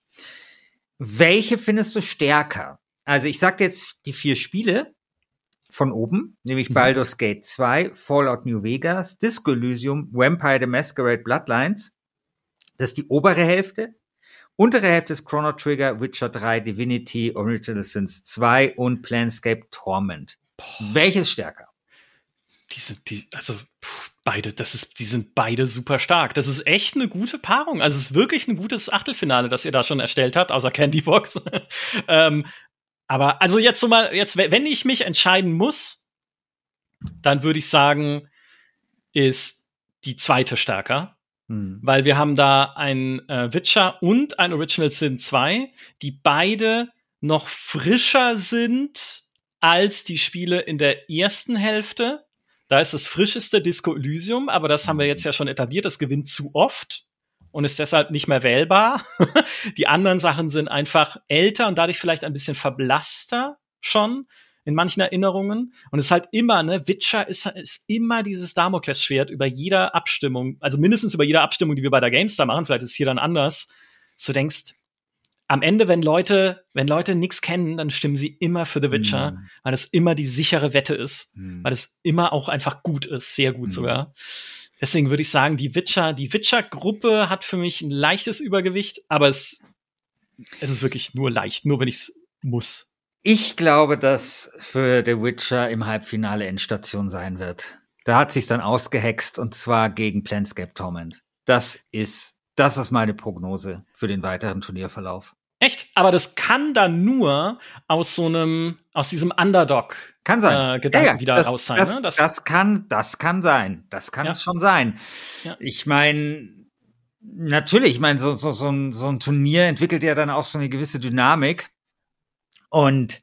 welche findest du stärker? Also ich sag jetzt die vier Spiele von oben, nämlich mhm. Baldur's Gate 2, Fallout New Vegas, Disco Elysium, Vampire the Masquerade Bloodlines. Das ist die obere Hälfte. Untere Hälfte ist Chrono Trigger, Witcher 3, Divinity, Original Sins 2 und Planescape Torment. Boah. Welches stärker? Diese, die, also pff, beide, das ist, die sind beide super stark. Das ist echt eine gute Paarung. Also es ist wirklich ein gutes Achtelfinale, das ihr da schon erstellt habt, außer Candybox. ähm, aber also jetzt so mal, jetzt, wenn ich mich entscheiden muss, dann würde ich sagen, ist die zweite stärker. Hm. Weil wir haben da ein äh, Witcher und ein Original Sin 2, die beide noch frischer sind als die Spiele in der ersten Hälfte. Da ist das frischeste Disco Elysium, aber das haben wir jetzt ja schon etabliert. Das gewinnt zu oft und ist deshalb nicht mehr wählbar. die anderen Sachen sind einfach älter und dadurch vielleicht ein bisschen verblasster schon in manchen Erinnerungen. Und es ist halt immer, ne, Witcher ist, ist immer dieses Damoklesschwert über jeder Abstimmung, also mindestens über jeder Abstimmung, die wir bei der GameStar machen, vielleicht ist es hier dann anders. Du denkst, am Ende, wenn Leute, wenn Leute nichts kennen, dann stimmen sie immer für The Witcher, mm. weil es immer die sichere Wette ist, mm. weil es immer auch einfach gut ist, sehr gut mm. sogar. Deswegen würde ich sagen, die Witcher, die Witcher-Gruppe hat für mich ein leichtes Übergewicht, aber es, es ist wirklich nur leicht, nur wenn ich es muss. Ich glaube, dass für The Witcher im Halbfinale Endstation sein wird. Da hat sich's dann ausgehext und zwar gegen Planscape Torment. Das ist, das ist meine Prognose für den weiteren Turnierverlauf. Echt? Aber das kann dann nur aus so einem, aus diesem Underdog kann sein. Äh, Gedanken ja, ja, wieder das, raus sein. Das, ne? das, das, kann, das kann sein. Das kann ja. schon sein. Ich meine, natürlich, ich meine, so, so, so, ein, so ein Turnier entwickelt ja dann auch so eine gewisse Dynamik. Und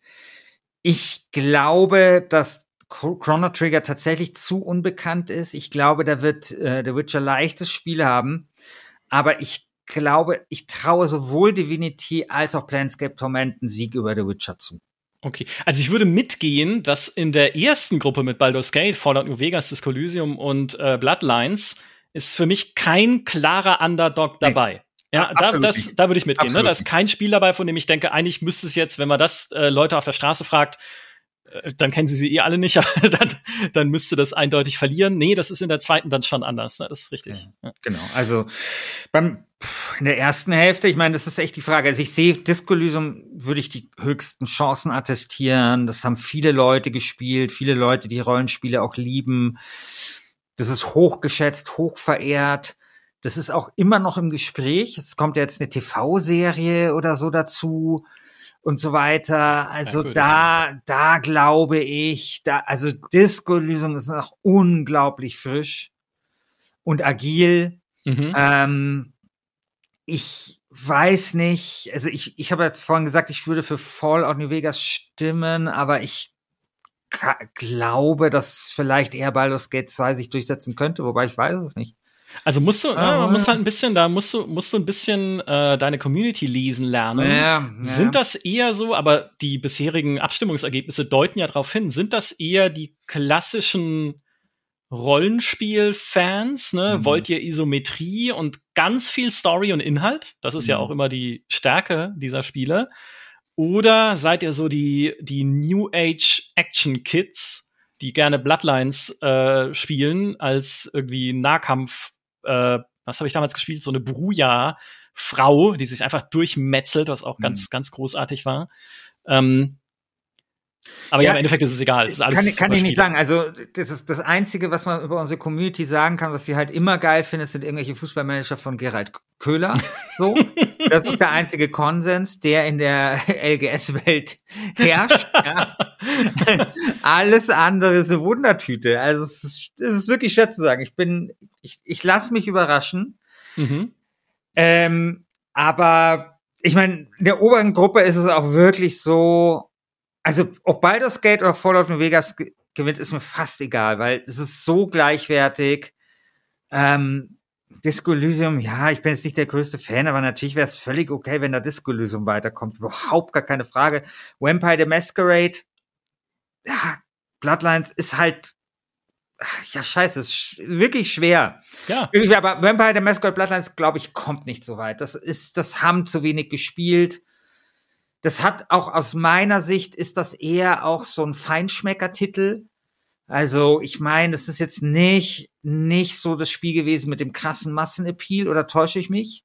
ich glaube, dass Chrono Trigger tatsächlich zu unbekannt ist. Ich glaube, da wird äh, The Witcher leichtes Spiel haben. Aber ich glaube, ich traue sowohl Divinity als auch Planescape Torment einen Sieg über The Witcher zu. Okay, also ich würde mitgehen, dass in der ersten Gruppe mit Baldur's Gate, Fallout New Vegas, Disco Elysium und äh, Bloodlines ist für mich kein klarer Underdog dabei. Nee. Ja, da, das, da würde ich mitgehen. Ne? Da ist kein Spiel dabei, von dem ich denke, eigentlich müsste es jetzt, wenn man das äh, Leute auf der Straße fragt, äh, dann kennen sie sie eh alle nicht, aber dann, dann müsste das eindeutig verlieren. Nee, das ist in der zweiten dann schon anders. Ne? Das ist richtig. Ja, Genau. Also beim in der ersten Hälfte, ich meine, das ist echt die Frage. Also ich sehe Disco Elysium würde ich die höchsten Chancen attestieren. Das haben viele Leute gespielt, viele Leute, die Rollenspiele auch lieben. Das ist hochgeschätzt, hochverehrt. Das ist auch immer noch im Gespräch. Es kommt ja jetzt eine TV-Serie oder so dazu und so weiter. Also ja, da, da glaube ich, da, also Disco-Lösung ist noch unglaublich frisch und agil. Mhm. Ähm, ich weiß nicht, also ich, ich habe jetzt vorhin gesagt, ich würde für Fallout New Vegas stimmen, aber ich glaube, dass vielleicht eher Baldur's Gate 2 sich durchsetzen könnte, wobei ich weiß es nicht. Also musst du, ja, man muss halt ein bisschen, da musst du, musst du ein bisschen äh, deine Community lesen lernen. Ja, ja. Sind das eher so, aber die bisherigen Abstimmungsergebnisse deuten ja darauf hin, sind das eher die klassischen Rollenspiel-Fans, ne? Mhm. Wollt ihr Isometrie und ganz viel Story und Inhalt? Das ist mhm. ja auch immer die Stärke dieser Spiele. Oder seid ihr so die, die New Age Action Kids, die gerne Bloodlines äh, spielen als irgendwie Nahkampf äh, was habe ich damals gespielt? So eine Bruja-Frau, die sich einfach durchmetzelt, was auch mhm. ganz, ganz großartig war. Ähm, Aber ja, ja, im Endeffekt ist es egal. Ist kann, kann ich nicht sagen. Also das ist das Einzige, was man über unsere Community sagen kann, was sie halt immer geil findet, sind irgendwelche Fußballmanager von Gerald Köhler. So, das ist der einzige Konsens, der in der LGS-Welt herrscht. ja. Alles andere ist eine Wundertüte. Also es ist, es ist wirklich schwer zu sagen. Ich bin, ich, ich lasse mich überraschen. Mhm. Ähm, aber ich meine, in der oberen Gruppe ist es auch wirklich so, also ob Baldur's Gate oder Fallout New Vegas gewinnt, ist mir fast egal, weil es ist so gleichwertig. Ähm, Disco Elysium, ja, ich bin jetzt nicht der größte Fan, aber natürlich wäre es völlig okay, wenn da Disco Elysium weiterkommt. Überhaupt gar keine Frage. Vampire the Masquerade, ja, Bloodlines ist halt, ja, scheiße, ist wirklich schwer. Ja. Wirklich aber Vampire the Masquerade Bloodlines, glaube ich, kommt nicht so weit. Das ist, das haben zu wenig gespielt. Das hat auch aus meiner Sicht ist das eher auch so ein Feinschmecker-Titel. Also, ich meine, das ist jetzt nicht, nicht so das Spiel gewesen mit dem krassen Massenappeal, oder täusche ich mich?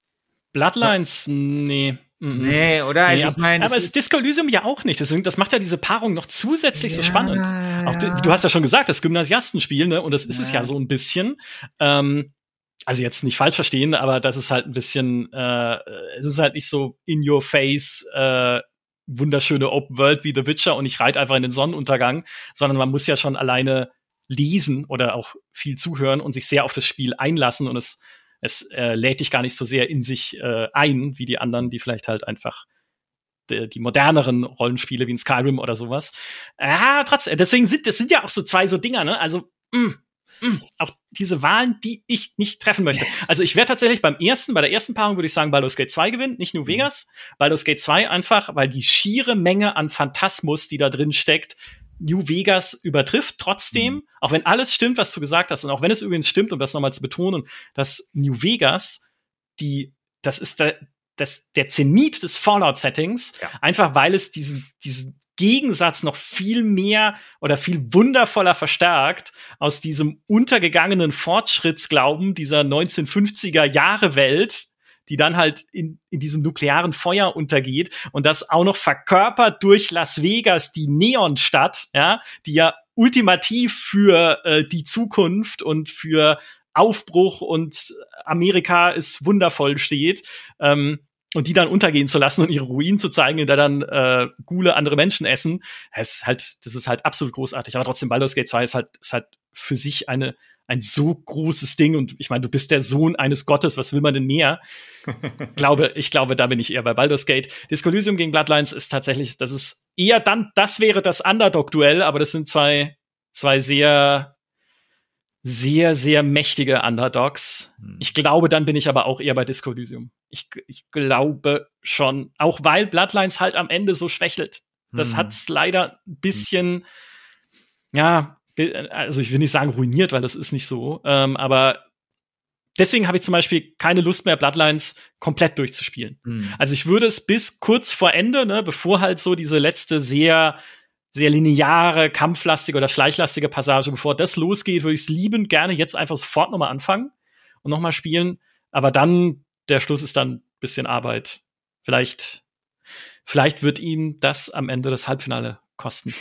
Bloodlines, nee. Mhm. Nee, oder? Also nee, ich mein, aber es ist Disco Elysium ja auch nicht. Deswegen, das macht ja diese Paarung noch zusätzlich ja, so spannend. Auch du, hast ja schon gesagt, das Gymnasiastenspiel, ne? Und das ist ja. es ja so ein bisschen. Ähm, also jetzt nicht falsch verstehen, aber das ist halt ein bisschen, äh, es ist halt nicht so in your face, äh, wunderschöne Open World wie The Witcher und ich reite einfach in den Sonnenuntergang, sondern man muss ja schon alleine lesen oder auch viel zuhören und sich sehr auf das Spiel einlassen und es, es äh, lädt dich gar nicht so sehr in sich äh, ein, wie die anderen, die vielleicht halt einfach die, die moderneren Rollenspiele wie in Skyrim oder sowas. Ja, trotzdem, deswegen sind das sind ja auch so zwei so Dinger, ne? Also, mh, mm, mh, mm, auch diese Wahlen, die ich nicht treffen möchte. Also ich wäre tatsächlich beim ersten, bei der ersten Paarung würde ich sagen, Baldur's Gate 2 gewinnt, nicht New mhm. Vegas. Baldur's Gate 2 einfach, weil die schiere Menge an Phantasmus, die da drin steckt, New Vegas übertrifft. Trotzdem, mhm. auch wenn alles stimmt, was du gesagt hast, und auch wenn es übrigens stimmt, um das nochmal zu betonen, dass New Vegas die, das ist der, das, der Zenit des Fallout-Settings, ja. einfach weil es diesen, diesen Gegensatz noch viel mehr oder viel wundervoller verstärkt aus diesem untergegangenen Fortschrittsglauben dieser 1950er Jahre Welt, die dann halt in, in diesem nuklearen Feuer untergeht und das auch noch verkörpert durch Las Vegas, die Neonstadt, ja, die ja ultimativ für äh, die Zukunft und für Aufbruch und Amerika ist wundervoll steht. Ähm, und die dann untergehen zu lassen und ihre Ruinen zu zeigen, in der dann äh, Gule andere Menschen essen, das ist halt, das ist halt absolut großartig. Aber trotzdem, Baldur's Gate 2 ist halt, ist halt für sich eine, ein so großes Ding. Und ich meine, du bist der Sohn eines Gottes, was will man denn mehr? glaube, ich glaube, da bin ich eher bei Baldur's Gate. Disco Elysium gegen Bloodlines ist tatsächlich, das ist eher dann, das wäre das Underdog-Duell, aber das sind zwei, zwei sehr sehr, sehr mächtige Underdogs. Hm. Ich glaube, dann bin ich aber auch eher bei Disco Elysium. Ich, ich glaube schon, auch weil Bloodlines halt am Ende so schwächelt. Das hm. hat's leider ein bisschen, hm. ja, also ich will nicht sagen ruiniert, weil das ist nicht so, ähm, aber deswegen habe ich zum Beispiel keine Lust mehr, Bloodlines komplett durchzuspielen. Hm. Also ich würde es bis kurz vor Ende, ne, bevor halt so diese letzte sehr sehr lineare, kampflastige oder schleichlastige Passage. Bevor das losgeht, würde ich es liebend gerne jetzt einfach sofort nochmal anfangen und nochmal spielen. Aber dann, der Schluss ist dann ein bisschen Arbeit. Vielleicht, vielleicht wird ihn das am Ende das Halbfinale kosten.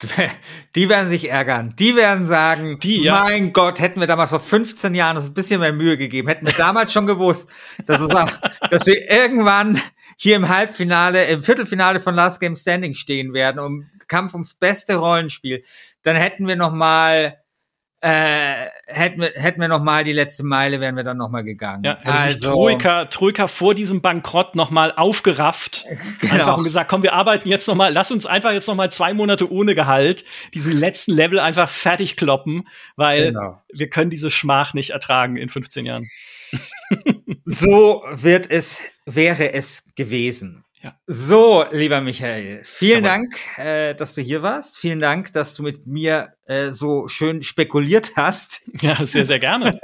Die werden sich ärgern. Die werden sagen, die, ja. mein Gott, hätten wir damals vor 15 Jahren uns ein bisschen mehr Mühe gegeben, hätten wir damals schon gewusst, dass, es auch, dass wir irgendwann hier im Halbfinale, im Viertelfinale von Last Game Standing stehen werden, um Kampf ums beste Rollenspiel, dann hätten wir noch mal äh, hätten wir, hätten wir noch mal die letzte Meile, wären wir dann noch mal gegangen. Ja, also, also Troika, Troika vor diesem Bankrott noch mal aufgerafft, genau. einfach und gesagt, komm, wir arbeiten jetzt noch mal, lass uns einfach jetzt noch mal zwei Monate ohne Gehalt diese letzten Level einfach fertig kloppen, weil genau. wir können diese Schmach nicht ertragen in 15 Jahren. So wird es, wäre es gewesen. Ja. So, lieber Michael, vielen Aber Dank, äh, dass du hier warst. Vielen Dank, dass du mit mir äh, so schön spekuliert hast. Ja, sehr, sehr gerne.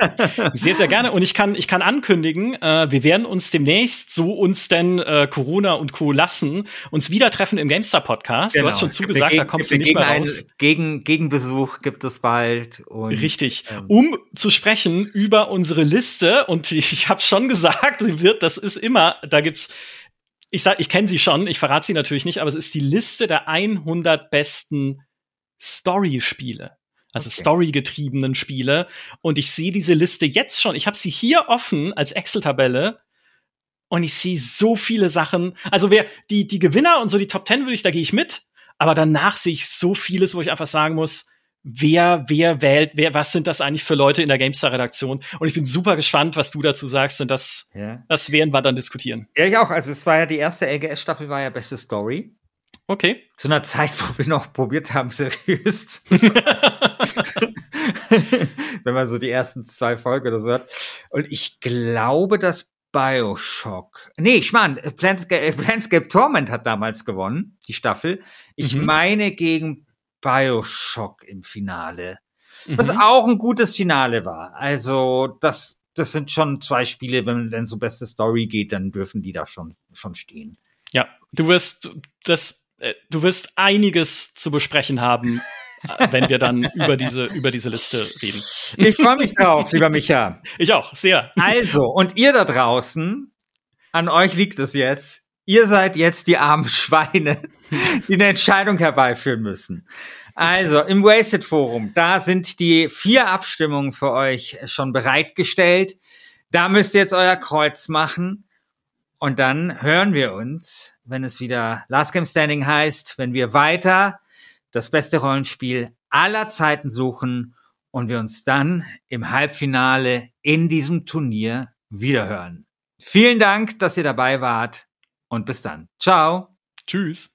sehr, sehr gerne. Und ich kann, ich kann ankündigen, äh, wir werden uns demnächst, so uns denn äh, Corona und Co. lassen, uns wieder treffen im Gamestar Podcast. Genau. Du hast schon zugesagt, Gegen, da kommst du nicht mehr raus. Gegen, Gegenbesuch gibt es bald. Und, Richtig. Ähm, um zu sprechen über unsere Liste. Und ich, ich habe schon gesagt, wird, das ist immer, da gibt's ich sag, ich kenne sie schon, ich verrate sie natürlich nicht, aber es ist die Liste der 100 besten Story-Spiele. Also okay. Story-getriebenen Spiele. Und ich sehe diese Liste jetzt schon. Ich habe sie hier offen als Excel-Tabelle. Und ich sehe so viele Sachen. Also wer die, die Gewinner und so die Top 10 würde ich, da gehe ich mit. Aber danach sehe ich so vieles, wo ich einfach sagen muss, wer, wer wählt, wer, was sind das eigentlich für Leute in der GameStar-Redaktion? Und ich bin super gespannt, was du dazu sagst, und das, ja. das werden wir dann diskutieren. Ja, ich auch. Also es war ja die erste LGS-Staffel, war ja beste Story. Okay. Zu einer Zeit, wo wir noch probiert haben, seriös. Wenn man so die ersten zwei Folgen oder so hat. Und ich glaube, dass Bioshock. Nee, ich meine, Planscape, Planscape Torment hat damals gewonnen, die Staffel. Ich mhm. meine gegen Bioshock im Finale. Mhm. Was auch ein gutes Finale war. Also, das, das sind schon zwei Spiele, wenn, wenn so beste Story geht, dann dürfen die da schon, schon stehen. Ja, du wirst das, äh, du wirst einiges zu besprechen haben, äh, wenn wir dann über diese, über diese Liste reden. Ich freue mich drauf, lieber Micha. Ich auch, sehr. Also, und ihr da draußen, an euch liegt es jetzt. Ihr seid jetzt die armen Schweine, die eine Entscheidung herbeiführen müssen. Also, im Wasted Forum, da sind die vier Abstimmungen für euch schon bereitgestellt. Da müsst ihr jetzt euer Kreuz machen. Und dann hören wir uns, wenn es wieder Last Game Standing heißt, wenn wir weiter das beste Rollenspiel aller Zeiten suchen und wir uns dann im Halbfinale in diesem Turnier wiederhören. Vielen Dank, dass ihr dabei wart und bis dann. Ciao. Tschüss.